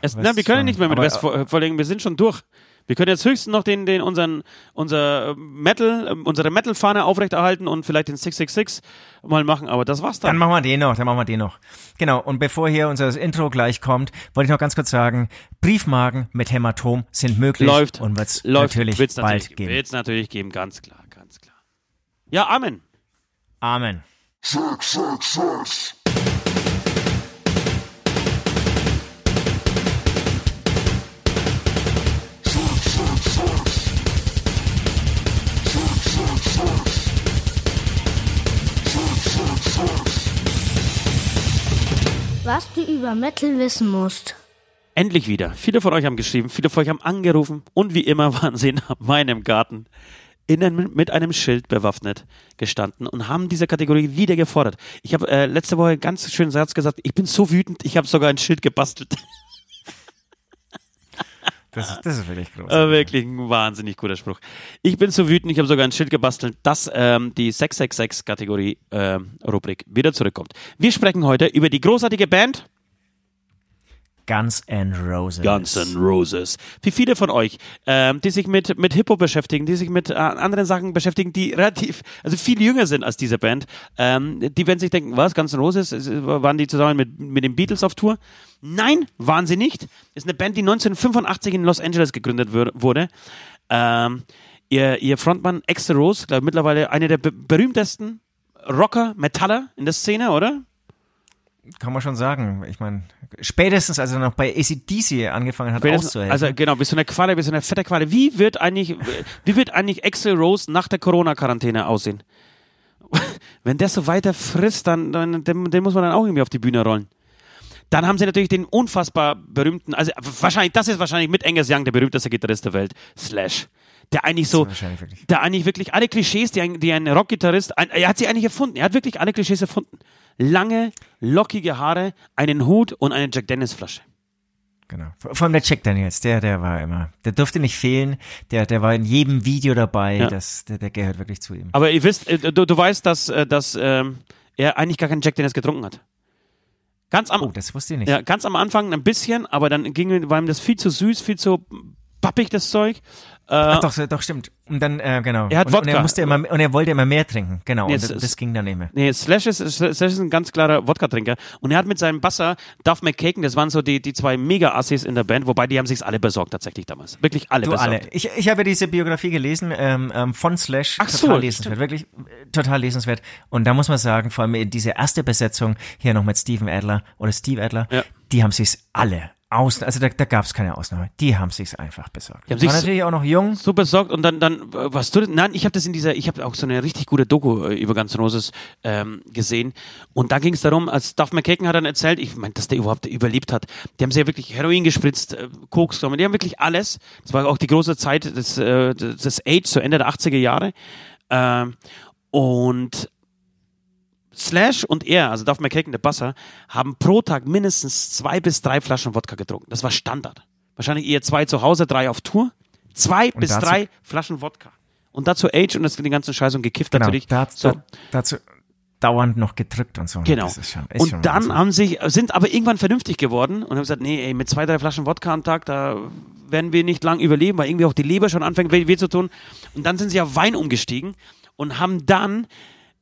Es, nein, wir können schon- nicht mehr mit aber- West vor- verlegen, wir sind schon durch. Wir können jetzt höchstens noch den, den unseren, unser äh, Metal, äh, unsere Metal-Fahne aufrechterhalten und vielleicht den 666 mal machen, aber das war's Dann dann. machen wir den noch, dann machen wir den noch. Genau, und bevor hier unser Intro gleich kommt, wollte ich noch ganz kurz sagen, Briefmarken mit Hämatom sind möglich Läuft. und wird's Läuft, natürlich wird's bald geben. Wird's natürlich geben, ganz klar. Ja, Amen. Amen. Sex, sex, sex. Was du über Metal wissen musst. Endlich wieder. Viele von euch haben geschrieben, viele von euch haben angerufen und wie immer waren sie in meinem Garten innen mit einem Schild bewaffnet gestanden und haben diese Kategorie wieder gefordert. Ich habe äh, letzte Woche einen ganz schönen Satz gesagt, ich bin so wütend, ich habe sogar ein Schild gebastelt. Das, ist- das ist wirklich groß. Äh, wirklich ein wahnsinnig guter Spruch. Ich bin so wütend, ich habe sogar ein Schild gebastelt, dass ähm, die 666-Kategorie ähm, Rubrik wieder zurückkommt. Wir sprechen heute über die großartige Band Guns N' Roses. Guns N' Roses. Wie viele von euch, ähm, die sich mit, mit Hip-Hop beschäftigen, die sich mit äh, anderen Sachen beschäftigen, die relativ, also viel jünger sind als diese Band, ähm, die werden sich denken, was, Guns N' Roses, waren die zusammen mit, mit den Beatles auf Tour? Nein, waren sie nicht. Ist eine Band, die 1985 in Los Angeles gegründet wurde. Ähm, ihr, ihr Frontmann Axl Rose, glaube mittlerweile einer der be berühmtesten Rocker, Metaller in der Szene, oder? Kann man schon sagen. Ich meine, spätestens als er noch bei ACDC angefangen hat Spätestens- auszuhelfen. Also genau, bis zu einer Qualle, bis zu einer fette Qualle. Wie wird eigentlich, wie wird eigentlich Axel Rose nach der Corona-Quarantäne aussehen? Wenn der so weiter frisst, dann, dann den, den muss man dann auch irgendwie auf die Bühne rollen. Dann haben sie natürlich den unfassbar berühmten, also wahrscheinlich, das ist wahrscheinlich mit Angus Young der berühmteste Gitarrist der Welt, Slash. Der eigentlich so, der eigentlich wirklich alle Klischees, die ein, die ein Rockgitarrist, er hat sie eigentlich erfunden. Er hat wirklich alle Klischees erfunden. Lange, lockige Haare, einen Hut und eine Jack Dennis Flasche. Genau. Allem der Jack Daniels, der, der war immer, der durfte nicht fehlen, der, der war in jedem Video dabei, Ja. das, der, der gehört wirklich zu ihm. Aber ihr wisst, äh, du, du weißt, dass, äh, dass ähm, er eigentlich gar keinen Jack Dennis getrunken hat. Ganz am, Oh, das wusste ich nicht. ja, ganz am Anfang ein bisschen, aber dann ging, war ihm das viel zu süß, viel zu pappig, das Zeug. Äh, Ach doch, so- doch, stimmt. Und dann, äh, genau. Er hat und, und Wodka. er musste immer, und er wollte immer mehr trinken, genau. Nee, und das, das ging dann nicht mehr. Nee, Slash ist, Slash ist ein ganz klarer Wodka-Trinker. Und er hat mit seinem Basser Duff McKagan, das waren so die, die zwei Mega-Assis in der Band, wobei die haben sich's alle besorgt tatsächlich damals. Wirklich alle Du besorgt. alle. Ich, ich habe diese Biografie gelesen ähm, ähm, von Slash. Ach so, total lesenswert, wirklich äh, total lesenswert. Und da muss man sagen, vor allem diese erste Besetzung hier noch mit Steven Adler oder Steve Adler, Ja. die haben sich's alle aus, also da, da gab es keine Ausnahme. Die haben sich's einfach besorgt. Die haben War sich's- natürlich auch noch jung. so besorgt und dann, dann, äh, was du, nein, ich habe das in dieser, ich habe auch so eine richtig gute Doku äh, über N' Roses ähm, gesehen und da ging es darum, als Duff McKagan hat dann erzählt, ich meine, dass der überhaupt überlebt hat, die haben sehr wirklich Heroin gespritzt, äh, Koks genommen, die haben wirklich alles, das war auch die große Zeit des, äh, des Age, so Ende der 80er Jahre ähm, und Slash und er, also Duff McKagan, der Basser, haben pro Tag mindestens zwei bis drei Flaschen Wodka getrunken. Das war Standard. Wahrscheinlich eher zwei zu Hause, drei auf Tour. Zwei bis dazu- drei Flaschen Wodka. Und dazu Age und das den ganzen Scheiß und gekifft Genau, natürlich. da, so, da, dazu dauernd noch gedrückt und so. genau. Schon, und dann haben sich, sind aber irgendwann vernünftig geworden und haben gesagt, nee, ey, mit zwei, drei Flaschen Wodka am Tag, da werden wir nicht lang überleben, weil irgendwie auch die Leber schon anfängt weh, weh zu tun. Und dann sind sie auf Wein umgestiegen und haben dann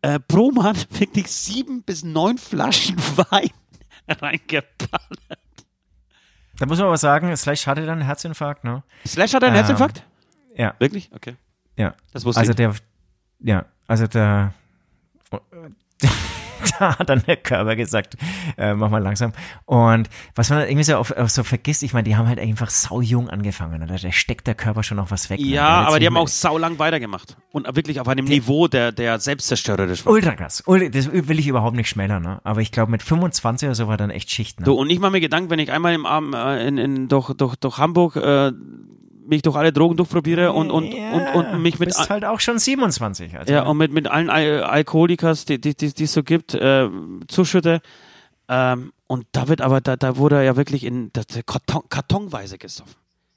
äh, pro Mann wirklich sieben bis neun Flaschen Wein reingeballert. Da muss man aber sagen, Slash hatte dann einen Herzinfarkt, ne? Slash hat einen Ähm, Herzinfarkt? Ja, Wirklich? Okay. ja. Das wusste Also ich. der, ja, also der, da hat dann der Körper gesagt, äh, mach mal langsam. Und was man dann irgendwie so, auf, auf so vergisst, ich meine, die haben halt einfach saujung angefangen, oder? Da steckt der Körper schon noch was weg. ne? Ja, aber die haben auch saulang weitergemacht. Und wirklich auf einem Niveau, der, der selbstzerstörerisch war. Ultra krass. Das will ich überhaupt nicht schmälern, ne? Aber ich glaube, mit 25 oder so war dann echt Schicht, ne? So, und ich mache mir Gedanken, wenn ich einmal im Abend äh, in, in, durch, durch, durch Hamburg äh, mich durch alle Drogen durchprobiere und, und, Ja, und, und mich du mit, bist halt auch schon 27. Also, ja, und mit, mit allen Al Alkoholikers, die die die die es so gibt, äh, zuschütte. Ähm, und da wird aber, da, da wurde er ja wirklich in das, Karton, kartonweise gesoffen.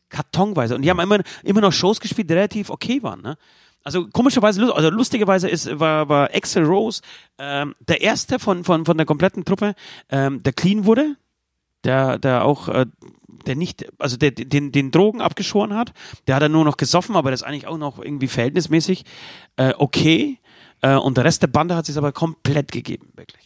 Kartonweise. Und die haben immer, immer noch Shows gespielt, die relativ okay waren. Ne? Also komischerweise, also lustigerweise ist, war, war Axel Rose ähm, der erste von, von, von der kompletten Truppe, ähm, der clean wurde, der, der auch, äh, der nicht, also der den, den Drogen abgeschoren hat. Der hat dann nur noch gesoffen, aber das ist eigentlich auch noch irgendwie verhältnismäßig äh, okay. Äh, und der Rest der Bande hat sich aber komplett gegeben, wirklich.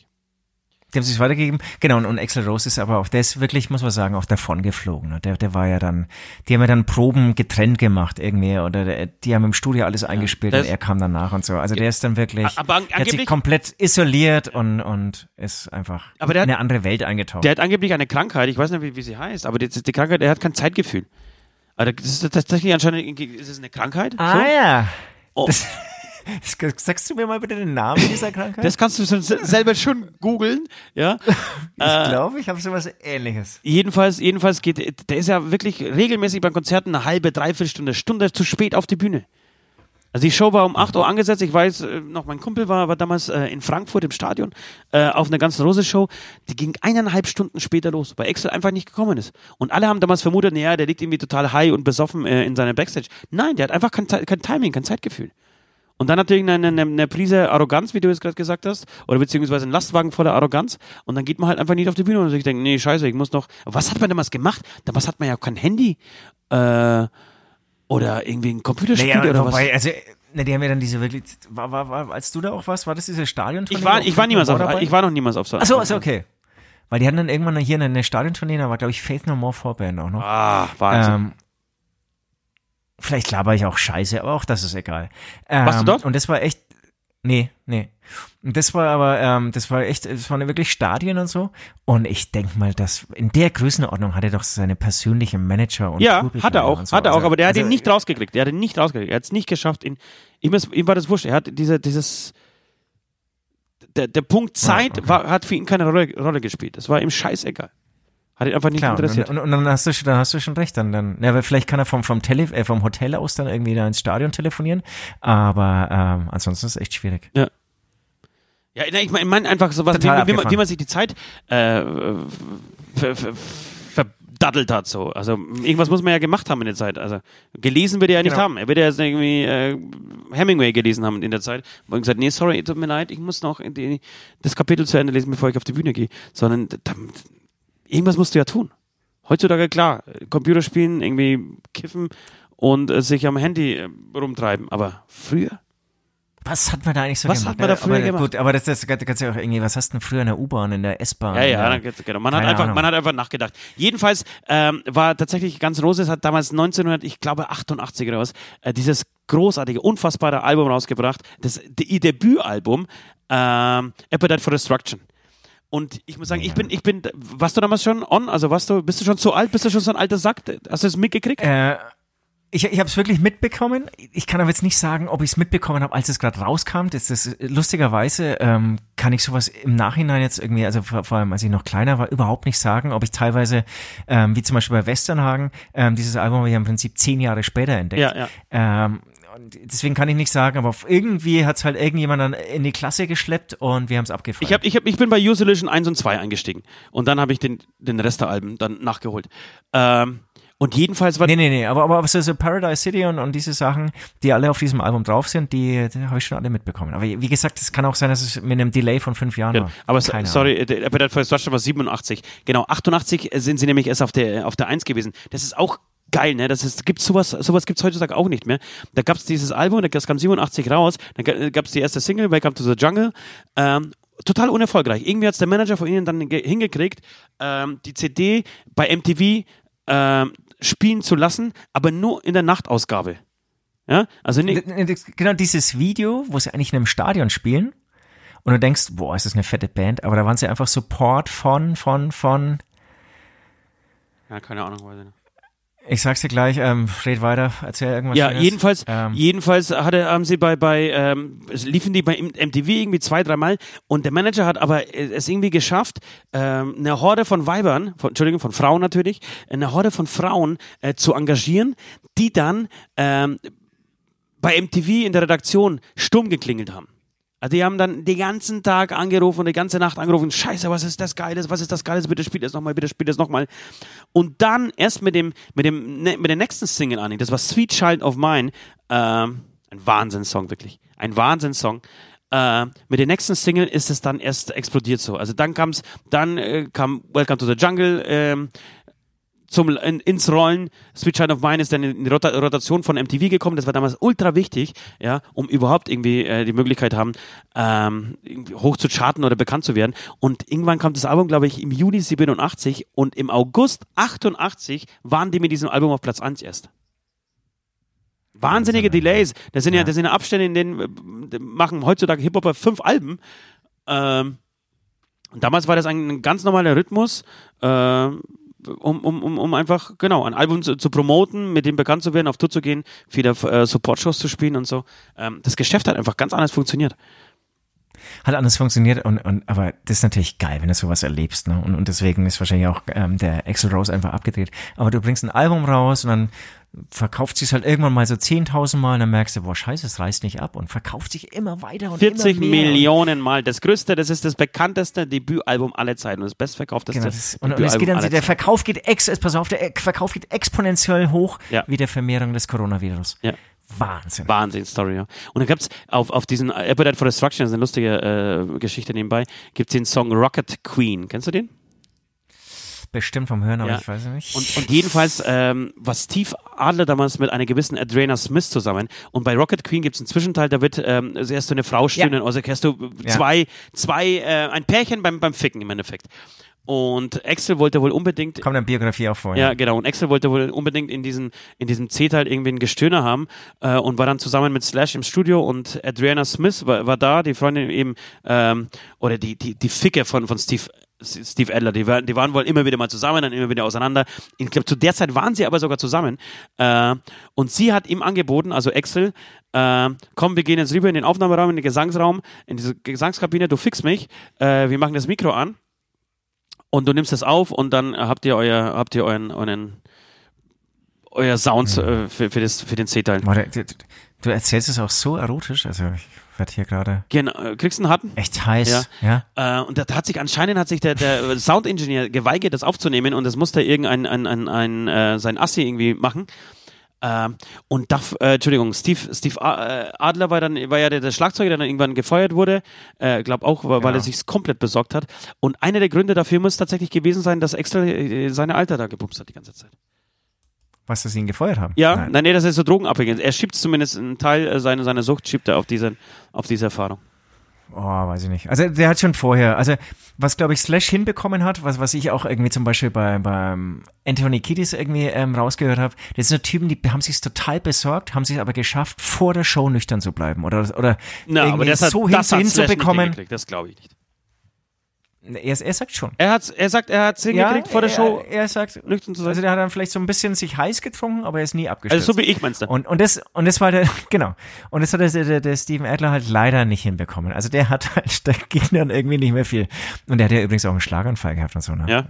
Die haben sich weitergegeben. Genau, und, und Axel Rose ist aber auch, der ist wirklich, muss man sagen, auch davon geflogen. Ne? Der, der war ja dann, die haben ja dann Proben getrennt gemacht irgendwie oder der, die haben im Studio alles eingespielt das- und er kam danach und so. Also der ist dann wirklich, Aber an- hat sich komplett isoliert und, und ist einfach Aber der in hat- eine andere Welt eingetaucht. Der hat angeblich eine Krankheit, ich weiß nicht, wie, wie sie heißt, aber die, die Krankheit, er hat kein Zeitgefühl. Also das ist tatsächlich anscheinend, ist es eine Krankheit? ah ja. Oh. Das, sagst du mir mal bitte den Namen dieser Krankheit? Das kannst du selber schon googeln, ja. ich glaube, ich habe sowas ähnliches. Jedenfalls, jedenfalls geht, der ist ja wirklich regelmäßig beim Konzerten eine halbe, dreiviertel Stunde, Stunde zu spät auf die Bühne. Also die Show war um 8 Uhr angesetzt. Ich weiß äh, noch, mein Kumpel war, war damals äh, in Frankfurt im Stadion äh, auf einer ganzen Rose-Show. Die ging eineinhalb Stunden später los, weil Axel einfach nicht gekommen ist. Und alle haben damals vermutet, naja, der liegt irgendwie total high und besoffen äh, in seiner Backstage. Nein, der hat einfach kein, kein Timing, kein Zeitgefühl. Und dann natürlich eine, eine, eine Prise Arroganz, wie du es gerade gesagt hast, oder beziehungsweise ein Lastwagen voller Arroganz. Und dann geht man halt einfach nicht auf die Bühne und sich denkt, nee, scheiße, ich muss noch. Was hat man damals gemacht? Damals hat man ja auch kein Handy. Äh, oder irgendwie ein Computerspiel Naja, oder wobei, was. also, ne, die haben ja dann diese wirklich, war, war, war, als du da auch warst, war das diese Stadion? Ich war, ich war niemals auf, ich war noch niemals auf so Achso, also okay. Weil die hatten dann irgendwann hier eine, eine Stadiontournee, da war, glaube ich, Faith No More Vorband auch noch. Ah, Wahnsinn. Ähm, vielleicht laber ich auch scheiße, aber auch das ist egal. Ähm, Warst du dort? Und das war echt, nee, nee. Und das war aber, ähm, das war echt, das waren wirklich Stadien und so. Und ich denk mal, dass in der Größenordnung hat er doch seine persönlichen Manager und ja, hat er auch, so. hat er auch, Also- aber der hat also, ihn nicht rausgekriegt. Der hat ihn nicht rausgekriegt. Er hat es nicht geschafft, ihn, ihm, ist, ihm war das wurscht. Er hat diese, dieses, der, der Punkt Zeit okay. war, hat für ihn keine Rolle, Rolle gespielt. Das war ihm scheißegal. Hat ihn einfach nicht Klar, und, interessiert. und, und dann hast du schon, dann hast du schon recht. Dann, dann, ja, weil vielleicht kann er vom, vom, Tele, äh, vom Hotel aus dann irgendwie da ins Stadion telefonieren. Aber ähm, ansonsten ist es echt schwierig. Ja, nein, ich meine ich mein einfach sowas, wie, wie, man, wie man sich die Zeit äh, ver, ver, verdaddelt hat. So. Also irgendwas muss man ja gemacht haben in der Zeit. Also gelesen wird er ja nicht Genau. haben. Er wird ja jetzt irgendwie äh, Hemingway gelesen haben in der Zeit. Wo er gesagt, nee, sorry, tut mir leid, ich muss noch die, das Kapitel zu Ende lesen, bevor ich auf die Bühne gehe. Sondern da, irgendwas musst du ja tun. Heutzutage klar, Computerspielen, irgendwie kiffen und äh, sich am Handy äh, rumtreiben. Aber früher? Was hat man da eigentlich so Was gemacht? hat man da früher aber, gemacht? Gut, aber das, das kannst du ja auch irgendwie, was hast du denn früher in der U-Bahn, in der S-Bahn? Ja, ja, der- dann- genau. Man hat, einfach, Ahnung. man hat einfach nachgedacht. Jedenfalls ähm, war tatsächlich ganz Roses hat damals 1900, ich glaube 88 oder was, äh, dieses großartige, unfassbare Album rausgebracht, das ihr Debütalbum ähm, Appetite for Destruction. Und ich muss sagen, ich bin, ich bin, warst du damals schon on? Also warst du, bist du schon so alt? Bist du schon so ein alter Sack? Hast du es mitgekriegt? Äh, ich ich habe es wirklich mitbekommen. Ich kann aber jetzt nicht sagen, ob ich es mitbekommen habe, als es gerade rauskam. Das ist lustigerweise ähm, kann ich sowas im Nachhinein jetzt irgendwie, also vor, vor allem als ich noch kleiner war, überhaupt nicht sagen, ob ich teilweise, ähm, wie zum Beispiel bei Westernhagen, ähm, dieses Album habe ich ja im Prinzip zehn Jahre später entdeckt. Ja, ja. Ähm, deswegen kann ich nicht sagen, aber irgendwie hat es halt irgendjemand dann in die Klasse geschleppt und wir haben es abgefeiert. Ich, hab, ich, hab, ich bin bei Use Illusion 1 und 2 eingestiegen. Und dann habe ich den, den Rest der Alben dann nachgeholt. Ähm, und jedenfalls war Nee, nee, nee, aber, aber so, so Paradise City und, und diese Sachen, die alle auf diesem Album drauf sind, die, die habe ich schon alle mitbekommen. Aber wie gesagt, es kann auch sein, dass es mit einem Delay von fünf Jahren war. Aber Keine sorry, äh, for Destruction war 87. Genau, 88 sind sie nämlich erst auf der, auf der 1 gewesen. Das ist auch geil, ne? Das ist, gibt sowas, sowas gibt's heutzutage auch nicht mehr. Da gab's dieses Album, das kam 87 raus, dann ga- gab's die erste Single, Welcome to the Jungle, ähm, total unerfolgreich. Irgendwie hat's der Manager von ihnen dann ge- hingekriegt, ähm, die CD bei MTV ähm, spielen zu lassen, aber nur in der Nachtausgabe. Ja, also Ahnung. Genau dieses Video, wo sie eigentlich in einem Stadion spielen und du denkst, boah, ist das eine fette Band, aber da waren sie einfach Support von, von, von, ja, keine Ahnung, weiß ich nicht. Ich sag's dir gleich, ähm, red weiter, erzähl irgendwas. Ja, Schönes. jedenfalls, Ähm, jedenfalls hatte, haben sie bei, bei ähm, liefen die bei MTV irgendwie zwei, dreimal und der Manager hat aber äh, es irgendwie geschafft, ähm, eine Horde von Weibern, von, Entschuldigung, von Frauen natürlich, eine Horde von Frauen äh, zu engagieren, die dann ähm, bei MTV in der Redaktion stumm geklingelt haben. Also die haben dann den ganzen Tag angerufen und die ganze Nacht angerufen, scheiße, was ist das Geiles, was ist das Geiles, bitte spielt es nochmal, bitte spielt es nochmal. Und dann erst mit dem, mit dem, ne, mit der nächsten Single an, das war Sweet Child of Mine, ähm, ein Wahnsinnssong, wirklich. Ein Wahnsinnssong. Äh, mit der nächsten Single ist es dann erst explodiert so. Also dann kam's, dann äh, kam Welcome to the Jungle, ähm, zum, in, ins Rollen. Sweet Child of Mine ist dann in die Rota Rotation von MTV gekommen. Das war damals ultra wichtig, ja, um überhaupt irgendwie äh, die Möglichkeit haben, ähm, irgendwie hoch zu charten oder bekannt zu werden. Und irgendwann kam das Album, glaube ich, im Juli 87 und im August 88 waren die mit diesem Album auf Platz 1 erst. Wahnsinnige Delays. Das sind ja, das sind ja Abstände, in denen äh, machen heutzutage Hip-Hopper fünf Alben. Ähm, und damals war das ein, ein ganz normaler Rhythmus, äh, um, um, um, um einfach, genau, ein Album zu, zu promoten, mit dem bekannt zu werden, auf Tour zu gehen, viele äh, Support-Shows zu spielen und so. Ähm, das Geschäft hat einfach ganz anders funktioniert. hat anders funktioniert und, und aber das ist natürlich geil, wenn du sowas erlebst, ne? Und, und deswegen ist wahrscheinlich auch ähm, der Axel Rose einfach abgedreht. Aber du bringst ein Album raus und dann verkauft sich halt irgendwann mal so 10.000 Mal und dann merkst du, boah, scheiße, es reißt nicht ab und verkauft sich immer weiter und 40 immer mehr. Millionen Mal. Das größte, das ist das bekannteste Debütalbum aller Zeiten und das bestverkaufteste Genau, das, und, und es geht dann, der. Verkauf geht ex, pass auf, der Verkauf geht exponentiell hoch Ja. wie der Vermehrung des Coronavirus. Ja. Wahnsinn. Wahnsinn-Story, ja. Und dann gibt's auf, auf diesen Appetite for Destruction, das ist eine lustige äh, Geschichte nebenbei, gibt's den Song Rocket Queen. Kennst du den? Bestimmt vom Hören, aber Ja. ich weiß es nicht. Und, und jedenfalls ähm, war Steve Adler damals mit einer gewissen Adriana Smith zusammen. Und bei Rocket Queen gibt es einen Zwischenteil, da wird ähm, also erst so eine Frau stöhnen, also erst du Ja. zwei, zwei äh, ein Pärchen beim, beim Ficken im Endeffekt. Und Axel wollte wohl unbedingt Kommt in der Biografie auch vor. ja, genau. Und Axel wollte wohl unbedingt in, diesen, in diesem C-Teil irgendwie ein Gestöhner haben äh, und war dann zusammen mit Slash im Studio und Adriana Smith war, war da, die Freundin eben, ähm, oder die, die, die Ficke von, von Steve. Steve Adler, die waren, die waren wohl immer wieder mal zusammen, dann immer wieder auseinander. Ich glaube, zu der Zeit waren sie aber sogar zusammen. Äh, und sie hat ihm angeboten, also Axel, äh, komm, wir gehen jetzt rüber in den Aufnahmeraum, in den Gesangsraum, in diese Gesangskabine, du fix mich, äh, wir machen das Mikro an und du nimmst das auf und dann habt ihr euer, habt ihr euren, euren euer Sound äh, für, für, das, für den C-Teil. Du erzählst es auch so erotisch, also ich werde hier gerade Genau, äh, kriegst du einen harten? echt heiß. Ja. Äh, und da hat sich anscheinend hat sich der, der Soundingenieur geweigert, das aufzunehmen und das musste irgendein ein, ein, ein, äh, sein Assi irgendwie machen. Ähm, und da, äh, Entschuldigung, Steve, Steve äh, Adler war dann, war ja der, der Schlagzeuger, der dann irgendwann gefeuert wurde. Äh, glaub auch, weil, weil er Genau. sich komplett besorgt hat. Und einer der Gründe dafür muss tatsächlich gewesen sein, dass Axel äh, seine Alter da gebumst hat die ganze Zeit. Was, dass sie ihn gefeuert haben? Ja, Nein. nein, nee, das ist so drogenabhängig. Er schiebt zumindest einen Teil äh, seiner, seiner Sucht, schiebt er auf diese, auf diese Erfahrung. Oh, weiß ich nicht. Also der hat schon vorher, also was glaube ich Slash hinbekommen hat, was, was ich auch irgendwie zum Beispiel bei, beim Anthony Kiedis irgendwie ähm, rausgehört habe, das sind so Typen, die haben sich total besorgt, haben sich aber geschafft, vor der Show nüchtern zu bleiben oder, oder Na, aber irgendwie das hat, so hin, das hat hinzubekommen. Das glaube ich nicht. Er, er sagt schon. Er, hat's, er sagt, er hat es hingekriegt vor der er, Show, Er sagt, nüchtern zu sein. also der hat dann vielleicht so ein bisschen sich heiß getrunken, aber er ist nie abgestürzt. Also so wie ich meinst du. Und, und das, und das war der, genau. Und das hat der, der, der Steven Adler halt leider nicht hinbekommen. Also der hat halt, da ging dann irgendwie nicht mehr viel. Und der hat ja übrigens auch einen Schlaganfall gehabt und so, ne? Ja.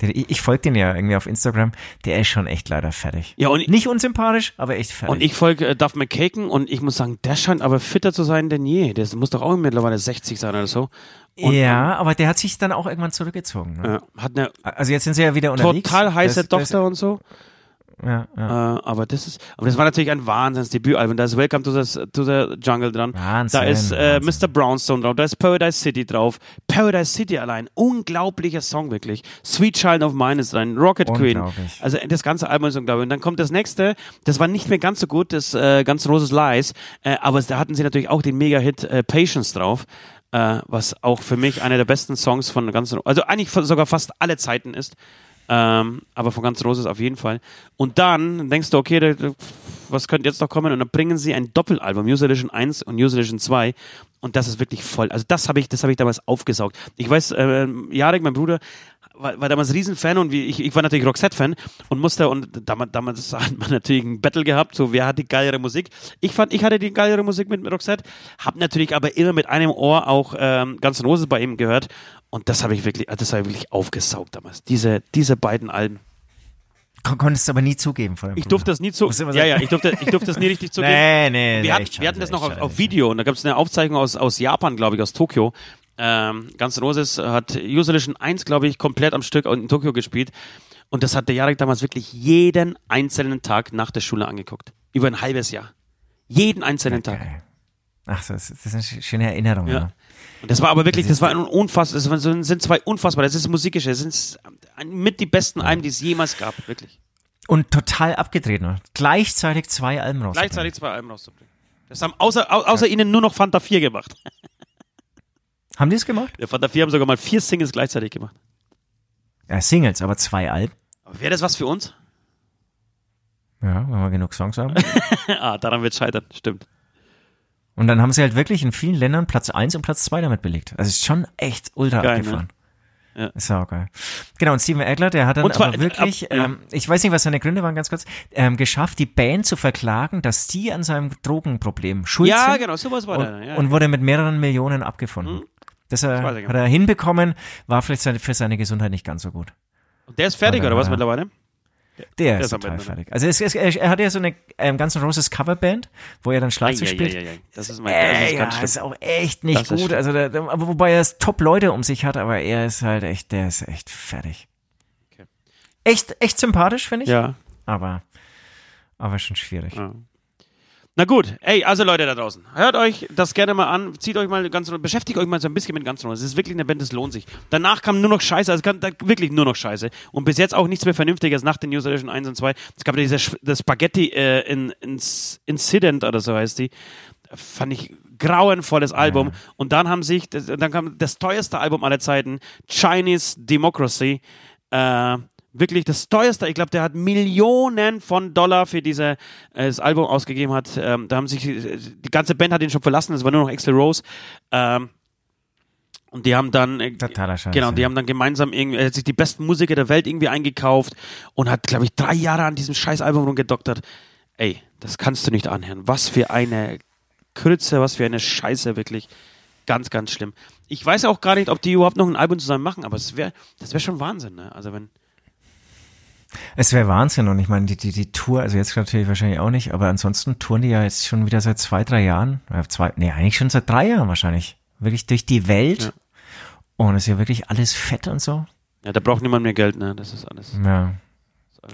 Der, ich ich folge den ja irgendwie auf Instagram. Der ist schon echt leider fertig. Ja, und, Nicht unsympathisch, aber echt fertig. und ich folge äh, Duff McKaken und ich muss sagen, der scheint aber fitter zu sein denn je. Der muss doch auch mittlerweile 60 sein oder so. Und, ja, aber der hat sich dann auch irgendwann zurückgezogen. Ne? äh, hat eine Also jetzt sind sie ja wieder unterwegs. total heiße Das- und so. Ja, ja. Äh, aber das ist, aber das war natürlich ein Wahnsinns-Debütalbum. Da ist Welcome to the, to the Jungle dran. Wahnsinn, da ist äh. Mr. Brownstone drauf. Da ist Paradise City drauf. Paradise City allein. Unglaublicher Song, wirklich. Sweet Child of Mine ist drin. Rocket Queen. Also das ganze Album ist unglaublich. Und dann kommt das nächste. Das war nicht mehr ganz so gut, das äh, Ganz Roses Lies. Äh, aber da hatten sie natürlich auch den Mega-Hit äh, Patience drauf. Äh, was auch für mich einer der besten Songs von ganz, also eigentlich sogar fast alle Zeiten ist. Ähm, aber von ganz Roses auf jeden Fall. Und dann denkst du, okay, was könnte jetzt noch kommen? Und dann bringen sie ein Doppelalbum, News Edition 1 und News Edition 2. Und das ist wirklich voll. Also das habe ich, das habe ich damals aufgesaugt. Ich weiß, äh, Jarek, mein Bruder, war, war damals Riesenfan und wie, ich, ich war natürlich Roxette-Fan und musste, und damals, damals hat man natürlich ein Battle gehabt, so wer hat die geilere Musik. Ich fand, ich hatte die geilere Musik mit, mit Roxette, hab natürlich aber immer mit einem Ohr auch ähm, ganz Roses bei ihm gehört und das habe ich wirklich, das habe ich wirklich aufgesaugt damals. Diese, diese beiden Alben. Kon konntest du aber nie zugeben vor dem Ich durfte das nie zu, Musst du immer ja, ja, ich durfte, ich durfte das nie richtig zugeben. Nee, nee, wir, hatten, wir hatten das noch auf, auf. Video und da gab es eine Aufzeichnung aus, aus Japan, glaube ich, aus Tokio. Ähm, N' Roses hat User Edition 1, glaube ich, komplett am Stück in Tokio gespielt. Und das hat der Jarek damals wirklich jeden einzelnen Tag nach der Schule angeguckt. Über ein halbes Jahr. Jeden einzelnen Tag. Geil. Ach, das, das ist eine sch- schöne Erinnerung. Ja. Ja. Und das war aber wirklich, das war ein unfassbar, das sind zwei unfassbar, das ist musikische, das sind mit die besten Alben, die es jemals gab, wirklich. Und total abgedreht noch. Gleichzeitig zwei Alben raus. Gleichzeitig zwei Alben rauszubringen. Das haben außer, au- außer ihnen nur noch Fanta 4 gemacht. Haben die es gemacht? Der Fanta 4 haben sogar mal vier Singles gleichzeitig gemacht. Ja, Singles, aber zwei Alben. Aber wäre das was für uns? Ja, wenn wir genug Songs haben. ah, daran wird scheitern, stimmt. Und dann haben sie halt wirklich in vielen Ländern Platz 1 und Platz 2 damit belegt. Also ist schon echt ultra Geil, abgefahren. ne? Ja. Ist auch geil. Genau, und Steven Adler, der hat dann zwar, aber wirklich, ab- ja. ähm, ich weiß nicht, was seine Gründe waren, ganz kurz, ähm, geschafft, die Band zu verklagen, dass die an seinem Drogenproblem schuld Ja, sind. genau, sowas war und, der. Ja. und wurde mit mehreren Millionen abgefunden. Das er, hat er hinbekommen, war vielleicht für seine Gesundheit nicht ganz so gut. Und der ist fertig, Aber- oder was mittlerweile? Der ist ist am total Ende, ne? fertig. Also es, es, er, hat ja so eine ähm, ganz Roses Coverband, wo er dann Schlagzeug spielt. Eieieiei. Das ist mein, das Äh, ist ja, ist auch echt nicht Das ist gut. Also, da, wobei er top Leute um sich hat, aber er ist halt echt, der ist echt fertig. Okay. Echt, echt sympathisch, finde ich. Ja, Aber, aber schon schwierig. ja. Na gut, ey, also Leute da draußen, hört euch das gerne mal an, zieht euch mal ganz, beschäftigt euch mal so ein bisschen mit ganz Es ist wirklich eine Band, das lohnt sich. Danach kam nur noch Scheiße, also wirklich nur noch Scheiße. Und bis jetzt auch nichts mehr Vernünftiges nach den News Edition 1 und 2. Es gab ja diese das Spaghetti äh, in, ins Incident oder so heißt die. Fand ich grauenvolles Album. Und dann haben sich, dann kam das teuerste Album aller Zeiten, Chinese Democracy. Äh, wirklich das teuerste. Ich glaube, der hat Millionen von Dollar für diese, äh, Album ausgegeben hat. Ähm, da haben sich, die ganze Band hat ihn schon verlassen, es war nur noch Axel Rose. Ähm, und die haben dann, äh, Totaler Scheiß, genau, die haben dann gemeinsam irgendwie, er hat sich die besten Musiker der Welt irgendwie eingekauft und hat, glaube ich, drei Jahre an diesem scheiß Album rumgedoktert. Ey, das kannst du nicht anhören. Was für eine Krütze, was für eine Scheiße, wirklich. Ganz, ganz schlimm. Ich weiß auch gar nicht, ob die überhaupt noch ein Album zusammen machen, aber es wäre, das wäre schon Wahnsinn, ne? Also wenn, Es wäre Wahnsinn und ich meine, die, die, die Tour, also jetzt natürlich wahrscheinlich auch nicht, aber ansonsten touren die ja jetzt schon wieder seit zwei, drei Jahren, äh, zwei, nee, eigentlich schon seit drei Jahren wahrscheinlich, wirklich durch die Welt Ja. und es ist ja wirklich alles fett und so. ja, da braucht niemand mehr Geld, ne? Das ist alles. Ja.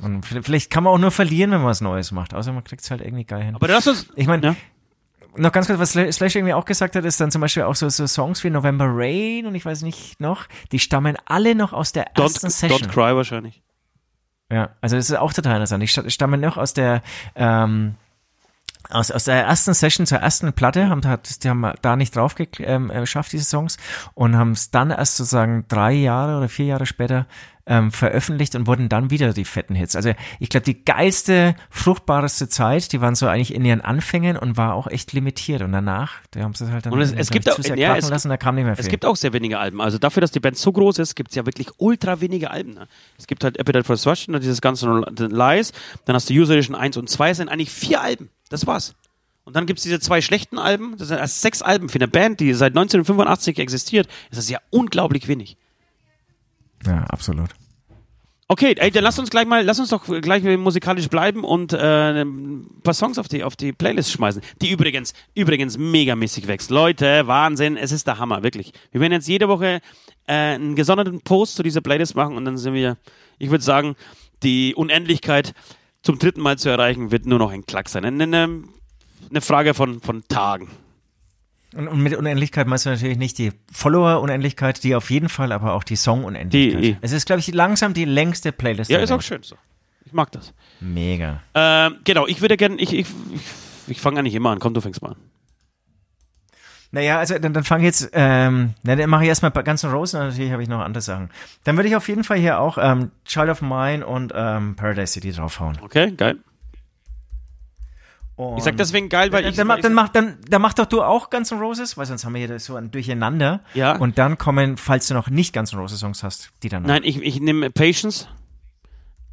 Und v- vielleicht kann man auch nur verlieren, wenn man was Neues macht, außer man kriegt es halt irgendwie geil hin. Aber lass uns, Ich meine, ja. noch ganz kurz, was Sla- Slash irgendwie auch gesagt hat, ist dann zum Beispiel auch so, so Songs wie November Rain und ich weiß nicht noch, die stammen alle noch aus der ersten Don't, Session. don't Cry wahrscheinlich. Ja, also das ist auch total interessant. Die sta- stammen noch aus der ähm, aus, aus der ersten Session zur ersten Platte, haben, die haben da nicht drauf ähm, äh, geschafft, diese Songs, und haben es dann erst sozusagen drei Jahre oder vier Jahre später ähm, veröffentlicht und wurden dann wieder die fetten Hits. Also ich glaube, die geilste, fruchtbarste Zeit, die waren so eigentlich in ihren Anfängen und war auch echt limitiert. Und danach, da haben sie es halt dann Und es- es gibt auch- zu sehr ja, es- lassen, da kam nicht mehr viel. Es gibt auch sehr wenige Alben. Also dafür, dass die Band so groß ist, gibt es ja wirklich ultra wenige Alben. Ne? Es gibt halt Appetite for Destruction und dieses ganze Lies. Dann hast du User Edition 1 und 2. Es sind eigentlich vier Alben. Das war's. Und dann gibt es diese zwei schlechten Alben. Das sind erst sechs Alben für eine Band, die seit 1985 existiert. Das ist ja unglaublich wenig. ja, absolut. Okay, ey, dann lass uns gleich mal, lass uns doch gleich musikalisch bleiben und äh, ein paar Songs auf die, auf die Playlist schmeißen. Die übrigens, übrigens megamäßig wächst. Leute, Wahnsinn, es ist der Hammer, wirklich. Wir werden jetzt jede Woche äh, einen gesonderten Post zu dieser Playlist machen und dann sind wir, ich würde sagen, die Unendlichkeit zum dritten Mal zu erreichen, wird nur noch ein Klack sein. Eine, eine, eine Frage von, von Tagen. Und, und mit Unendlichkeit meinst du natürlich nicht die Follower-Unendlichkeit, die auf jeden Fall, aber auch die Song-Unendlichkeit. Die- Es ist, glaube ich, langsam die längste Playlist. Ja, ist auch schön so. Ich mag das. Mega. Ähm, genau, ich würde gerne, ich, ich, ich, ich fange eigentlich immer an. Komm, du fängst mal an. Naja, also dann, dann fange ich jetzt, ähm, na, dann mache ich erstmal Guns N' Roses und natürlich habe ich noch andere Sachen. Dann würde ich auf jeden Fall hier auch ähm, Child of Mine und ähm, Paradise City draufhauen. Okay, geil. Und Ich sag deswegen geil, weil dann, ich. dann, mach, dann, mach, dann, dann mach doch du auch Guns N' Roses, weil sonst haben wir hier so ein Durcheinander. Ja. Und dann kommen, falls du noch nicht Guns N' Roses Songs hast, die dann. Nein, ich, ich nehme Patience.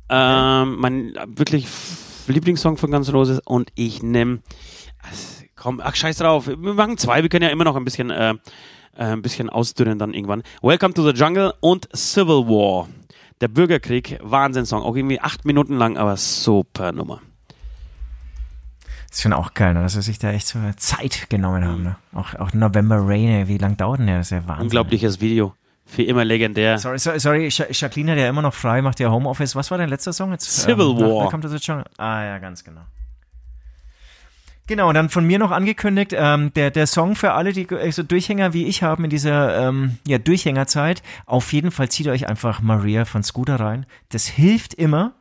Ähm, mein wirklich Lieblingssong von Guns N' Roses und ich nehme. Komm, ach scheiß drauf. Wir machen zwei, wir können ja immer noch ein bisschen, äh, äh, ein bisschen ausdünnen dann irgendwann. Welcome to the Jungle und Civil War. Der Bürgerkrieg, Wahnsinnssong. Auch irgendwie acht Minuten lang, aber super Nummer. ist schon auch geil, ne? dass sie sich da echt so Zeit genommen haben. Ne? Auch, auch November Rain, wie lang dauert denn der? Das ist ja Wahnsinn. Unglaubliches Video. Für immer legendär. Sorry, sorry, sorry. Jacqueline hat ja immer noch frei, macht ja Homeoffice. Was war dein letzter Song jetzt? Civil nach War. Welcome to the Jungle. Ah ja, ganz genau. Genau, und dann von mir noch angekündigt, ähm, der, der Song für alle, die äh, so Durchhänger wie ich haben in dieser ähm, ja, Durchhängerzeit, auf jeden Fall zieht euch einfach Maria von Scooter rein. Das hilft immer.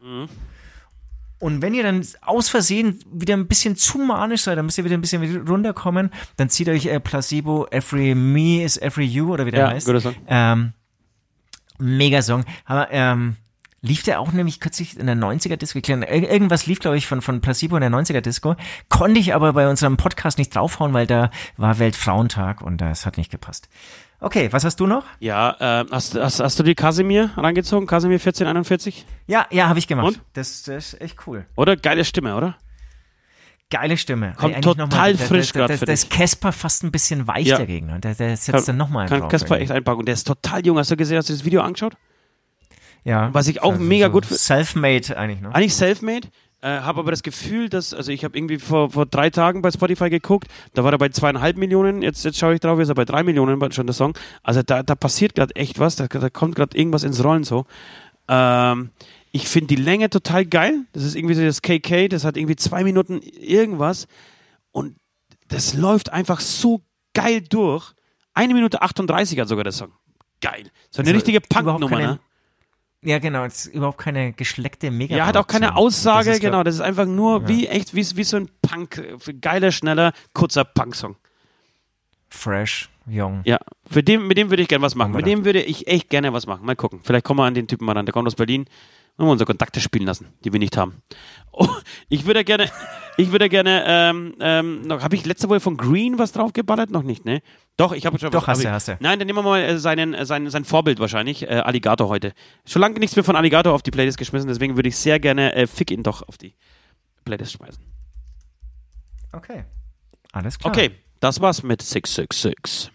Und wenn ihr dann aus Versehen wieder ein bisschen zu manisch seid, dann müsst ihr wieder ein bisschen runterkommen, dann zieht euch äh, Placebo Every Me is Every You oder wie der Ja, heißt. guter Song. Ähm, mega Song. Aber ähm, lief der auch nämlich kürzlich in der 90er Disco. Ich glaub, ir- Irgendwas lief, glaube ich, von, von Placebo in der 90er Disco. Konnte ich aber bei unserem Podcast nicht draufhauen, weil da war Weltfrauentag und das hat nicht gepasst. Okay, was hast du noch? Ja, äh, hast, hast, hast du die Casimir reingezogen? Casimir 1441? Ja, ja, habe ich gemacht. Und? Das, das ist echt cool. Oder? Geile Stimme, oder? Geile Stimme. Kommt Eigentlich total mal, frisch da, für ist. Casper fast ein bisschen weich Ja. dagegen. Und der, der setzt dann nochmal Kann irgendwie. echt einpacken. Und der ist total jung. Hast du gesehen, hast du das Video angeschaut? Ja. Was ich auch Also mega so gut finde. Self-made eigentlich, ne? Eigentlich self-made. Äh, habe aber das Gefühl, dass, also ich habe irgendwie vor, vor drei Tagen bei Spotify geguckt, da war er bei zweieinhalb Millionen, jetzt, jetzt schaue ich drauf, ist er bei drei Millionen schon der Song. Also da, da passiert gerade echt was, da, da kommt gerade irgendwas ins Rollen so. Ähm, ich finde die Länge total geil. Das ist irgendwie so das KK, das hat irgendwie zwei Minuten irgendwas. Und das läuft einfach so geil durch. Eine Minute 38 hat sogar der Song. Geil. So eine Also, richtige Punknummer, ne? Ja, genau, es ist überhaupt keine geschleckte mega Ja, hat auch keine. Aussage, Das genau. Das ist einfach nur wie echt, wie, wie so ein Punk, äh, geiler, schneller, kurzer Punk-Song. Fresh, jung. Ja, für den, mit dem würde ich gerne was machen. Mit dem würde ich echt gerne was machen. Mal gucken. Vielleicht kommen wir an den Typen mal ran. Der kommt aus Berlin. Wollen wir unsere Kontakte spielen lassen, die wir nicht haben. Oh, ich würde gerne, ich würde gerne, ähm, ähm, noch, habe ich letzte Woche von Green was draufgeballert? Noch nicht, ne? Doch, ich habe schon Doch, was. hast du, hast du. Nein, dann nehmen wir mal äh, seinen, äh, sein, sein Vorbild wahrscheinlich, äh, Alligator heute. Schon lange nichts mehr von Alligator auf die Playlist geschmissen, deswegen würde ich sehr gerne äh, Fick ihn doch auf die Playlist schmeißen. Okay. Alles klar. Okay, das war's mit 666.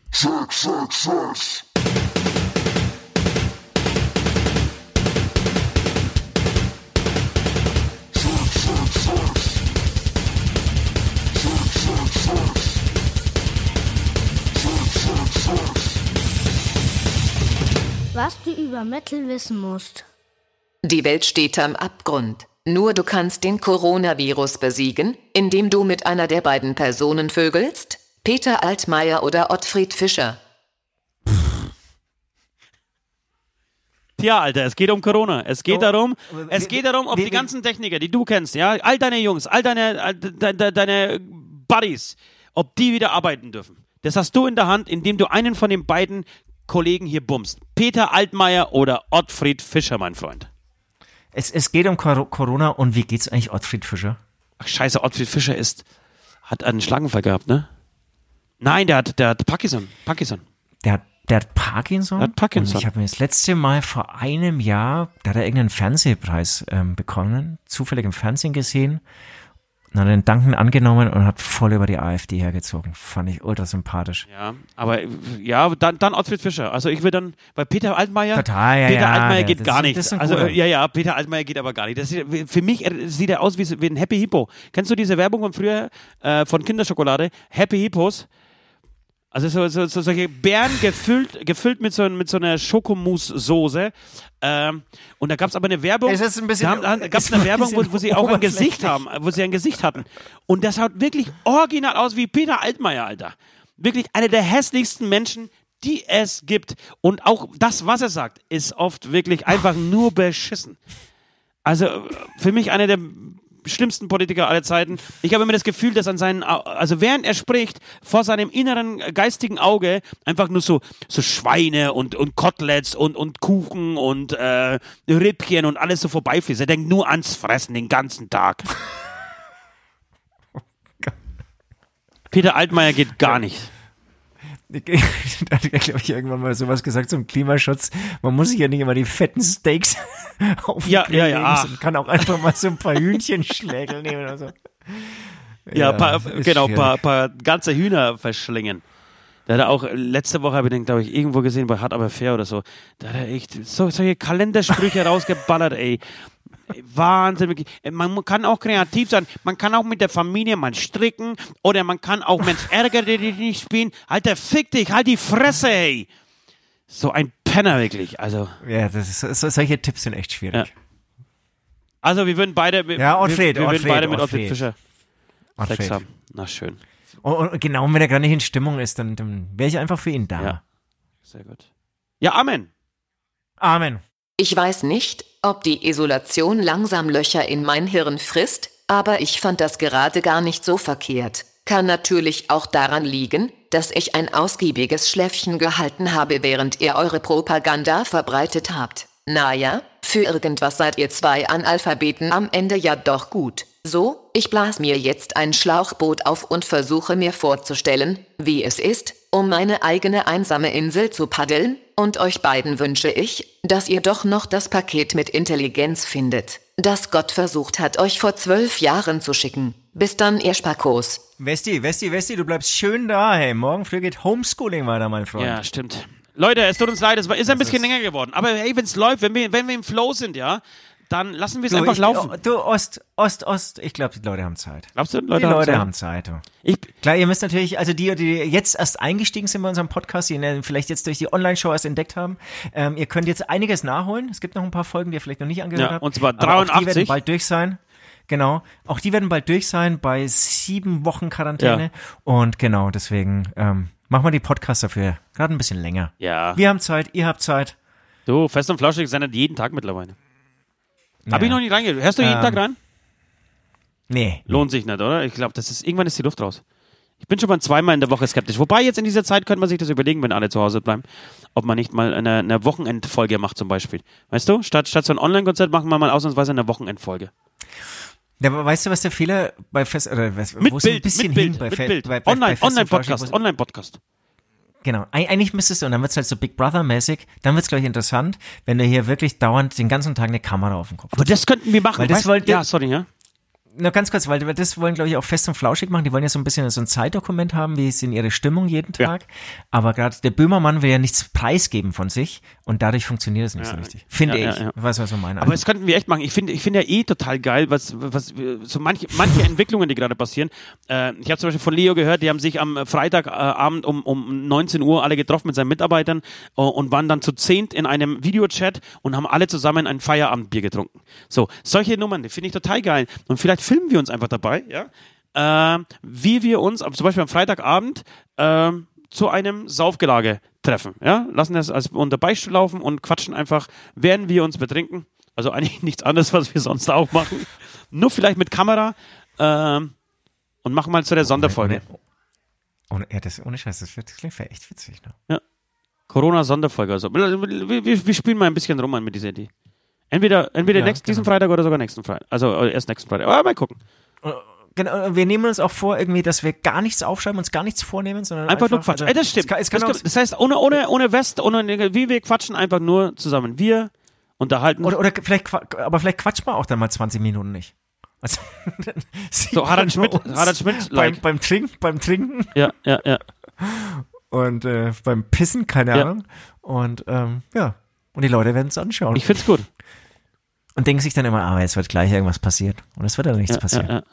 Was du über Metal wissen musst. Die Welt steht am Abgrund. Nur du kannst den Coronavirus besiegen, indem du mit einer der beiden Personen vögelst, Peter Altmaier oder Ottfried Fischer. Tja, Alter, es geht um Corona. Es geht Oh, darum, es geht darum, ob die ganzen Techniker, die du kennst, ja, all deine Jungs, all deine, all de, de, deine Buddies, ob die wieder arbeiten dürfen. Das hast du in der Hand, indem du einen von den beiden Kollegen hier bummst. Peter Altmaier oder Ottfried Fischer, mein Freund. Es, es geht um Cor Corona und wie geht's eigentlich Ottfried Fischer? Ach scheiße, Ottfried Fischer ist, hat einen Schlaganfall gehabt, ne? Nein, der hat, der hat Parkinson. Parkinson. Der, hat- der hat Parkinson. Der hat Parkinson. Und ich habe mir das letzte Mal vor einem Jahr, da hat er irgendeinen Fernsehpreis ähm, bekommen, zufällig im Fernsehen gesehen. Hat den Danken angenommen und hat voll über die AfD hergezogen. Fand ich ultra sympathisch. Ja, aber ja, dann, dann Ottfried Fischer. Also ich will dann, bei Peter Altmaier, Total, ja, Peter ja, Altmaier der- geht gar ist- nicht. ist Also guter. ja, ja, Peter Altmaier geht aber gar nicht. Das sieht, für mich äh, sieht er aus wie, wie ein Happy Hippo. Kennst du diese Werbung von früher äh, von Kinderschokolade? Happy Hippos. Also so, so, so solche Beeren gefüllt, gefüllt mit so, mit so einer Schokomousse-Soße. Ähm, und da gab es aber eine Werbung. Es ist ein bisschen- Da gab es eine ein Werbung, wo, wo sie auch ein Gesicht haben, wo sie ein Gesicht hatten. Und das schaut wirklich original aus wie Peter Altmaier, Alter. Wirklich einer der hässlichsten Menschen, die es gibt. Und auch das, was er sagt, ist oft wirklich einfach nur beschissen. Also äh, für mich einer der schlimmsten Politiker aller Zeiten. Ich habe immer das Gefühl, dass an seinen, also während er spricht, vor seinem inneren äh, geistigen Auge einfach nur so, so Schweine und, und Koteletts und, und Kuchen und äh, Rippchen und alles so vorbeifließt. Er denkt nur ans Fressen den ganzen Tag. Peter Altmaier geht gar nicht. Da hat er, glaube ich, irgendwann mal sowas gesagt zum Klimaschutz. Man muss sich ja nicht immer die fetten Steaks auf Ja, ja, ja. sondern kann auch einfach mal so ein paar Hühnchenschlägel nehmen oder so. Ja, paar, ist genau, schwierig. paar, paar ganze Hühner verschlingen. Da hat er auch, letzte Woche habe ich den, glaube ich, irgendwo gesehen bei Hard Aber Fair oder so. Da hat er echt so, solche Kalendersprüche rausgeballert, ey. Wahnsinn. wirklich. Ey, Man kann auch kreativ sein. Man kann auch mit der Familie mal stricken oder man kann auch, Mensch, ärgere dich nicht spielen. Alter, fick dich, halt die Fresse, ey. So ein Penner, wirklich. Also, Ja, das ist, so, solche Tipps sind echt schwierig. Ja. also wir würden beide, wir, Ja, Ottfried, wir, wir würden beide mit Ottfried. Fischer Sex Ottfried. haben. Na schön. Und, und genau, wenn er gerade nicht in Stimmung ist, dann, dann wäre ich einfach für ihn da. Ja. Sehr gut. Ja, Amen. Amen. Ich weiß nicht, ob die Isolation langsam Löcher in mein Hirn frisst, aber ich fand das gerade gar nicht so verkehrt. Kann natürlich auch daran liegen, dass ich ein ausgiebiges Schläfchen gehalten habe, während ihr eure Propaganda verbreitet habt. Naja, für irgendwas seid ihr zwei Analphabeten am Ende ja doch gut. So, ich blas mir jetzt ein Schlauchboot auf und versuche mir vorzustellen, wie es ist, um meine eigene einsame Insel zu paddeln, und euch beiden wünsche ich, dass ihr doch noch das Paket mit Intelligenz findet, das Gott versucht hat, euch vor zwölf Jahren zu schicken. Bis dann, ihr Spackos. Westi, Westi, Westi, du bleibst schön da, hey. Morgen früh geht Homeschooling weiter, mein Freund. Ja, stimmt. Leute, es tut uns leid, es war- ist ein bisschen länger geworden. Aber hey, wenn es läuft, wenn wir, wenn wir im Flow sind, ja, dann lassen wir es einfach ich, laufen. du, Ost, Ost, Ost, ich glaube, die Leute haben Zeit. Glaubst du, Die Leute, Leute Zeit? haben Zeit. Ich, Klar, ihr müsst natürlich, also die, die jetzt erst eingestiegen sind bei unserem Podcast, die vielleicht jetzt durch die Online-Show erst entdeckt haben, ähm, ihr könnt jetzt einiges nachholen. Es gibt noch ein paar Folgen, die ihr vielleicht noch nicht angehört Ja, habt. und zwar Aber auch Die 83. werden bald durch sein. Genau. Auch die werden bald durch sein bei sieben Wochen Quarantäne. Ja. Und genau, deswegen ähm, machen wir die Podcasts dafür gerade ein bisschen länger. Ja. Wir haben Zeit, ihr habt Zeit. Du, fest und flauschig sendet jeden Tag mittlerweile. Hab ich noch nicht reingehört. Hörst du jeden Ähm, Tag rein? Nee. Lohnt sich nicht, oder? Ich glaube, das ist, irgendwann ist die Luft raus. Ich bin schon mal zweimal in der Woche skeptisch. Wobei jetzt in dieser Zeit könnte man sich das überlegen, wenn alle zu Hause bleiben, ob man nicht mal eine, eine Wochenendfolge macht zum Beispiel. Weißt du? Statt, statt so ein Online-Konzert machen wir mal ausnahmsweise eine Wochenendfolge. Ja, aber weißt du, was der Fehler bei Fest oder was, Mit wo es ein Bild, bisschen mit Bild, hing bei, mit Fe- Bild. bei, bei, Online, Fest und Online-Podcast, Flauschig, wo- Online-Podcast. Genau. Eig eigentlich müsstest du, und dann wird's halt so Big Brother-mäßig, dann wird's, glaube ich, interessant, wenn du hier wirklich dauernd den ganzen Tag eine Kamera auf dem Kopf Aber das könnten wir machen. Weil das weißt- wollte- ja, sorry, ja. Nur ganz kurz, weil das wollen, glaube ich, auch fest und flauschig machen. Die wollen ja so ein bisschen so ein Zeitdokument haben, wie ist in ihre Stimmung jeden Ja. Tag. Aber gerade der Böhmermann will ja nichts preisgeben von sich und dadurch funktioniert es nicht so richtig. Finde Ja, ich. ja, ja. Weiß, was du meinst. Aber das könnten wir echt machen. Ich finde ich finde ja eh total geil, was, was so manche, manche Entwicklungen, die gerade passieren. Äh, ich habe zum Beispiel von Leo gehört, die haben sich am Freitagabend um, um 19 Uhr alle getroffen mit seinen Mitarbeitern äh, und waren dann zu zehnt in einem Videochat und haben alle zusammen ein Feierabendbier getrunken. So, solche Nummern, die finde ich total geil. Und vielleicht filmen wir uns einfach dabei, ja, äh, wie wir uns zum Beispiel am Freitagabend äh, zu einem Saufgelage treffen. Ja? Lassen das als unter Beispiel laufen und quatschen einfach, während wir uns betrinken. Also eigentlich nichts anderes, was wir sonst auch machen. Nur vielleicht mit Kamera ähm, und machen mal zu der Sonderfolge. ohne, ja, das, ohne Scheiß, das, wird, das klingt echt witzig. Ne? Corona-Sonderfolge. Also. Wir, wir, wir spielen mal ein bisschen rum mit dieser Idee. Entweder, entweder Ja, nächst, diesen genau. Freitag oder sogar nächsten Freitag. Also äh, erst nächsten Freitag. Aber mal gucken. Genau, wir nehmen uns auch vor, irgendwie, dass wir gar nichts aufschreiben, uns gar nichts vornehmen, sondern Einfach, nur quatschen. also, Ey, das stimmt. Es kann, es kann das, das heißt, ohne, ohne, ohne West, ohne, wie wir quatschen einfach nur zusammen. Wir unterhalten. oder, oder vielleicht, aber vielleicht quatscht man auch dann mal 20 Minuten nicht. Also, so, Harald Schmidt, Harald Schmidt, beim, like. beim, Trinken, beim Trinken Ja, ja, ja. und äh, beim Pissen, keine Ja. Ahnung. Und ähm, ja, und die Leute werden es anschauen. Ich find's gut. Und denken sich dann immer, aber jetzt wird gleich irgendwas passiert. Und es wird dann nichts Ja, passieren. ja, ja.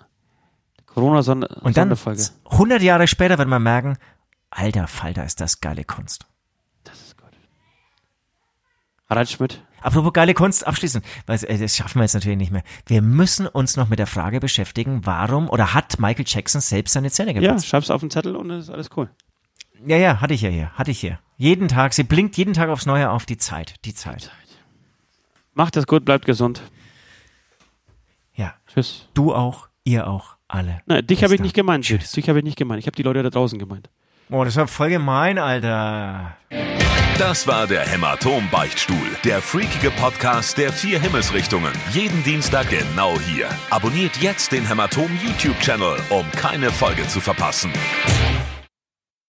Corona-Sonderfolge. Und dann, 100 Jahre später, wird man merken, alter Falter, ist das geile Kunst. Das ist gut. Harald Schmidt. Apropos geile Kunst, abschließend, weil äh, das schaffen wir jetzt natürlich nicht mehr. Wir müssen uns noch mit der Frage beschäftigen, warum oder hat Michael Jackson selbst seine Zähne Ja, geputzt? schreib's auf den Zettel und ist alles cool. Ja, ja, hatte ich ja hier, hatte ich hier. Jeden Tag, sie blinkt jeden Tag aufs Neue auf die Zeit, die Zeit. Macht es gut, bleibt gesund. Ja, Tschüss. du auch, ihr auch, alle. Nein, dich habe ich nicht gemeint. Tschüss. Dich habe ich nicht gemeint. Ich habe die Leute da draußen gemeint. Oh, das war voll gemein, Alter. Das war der Hämatom-Beichtstuhl, der freakige Podcast der vier Himmelsrichtungen. Jeden Dienstag genau hier. Abonniert jetzt den Hämatom YouTube-Channel, um keine Folge zu verpassen.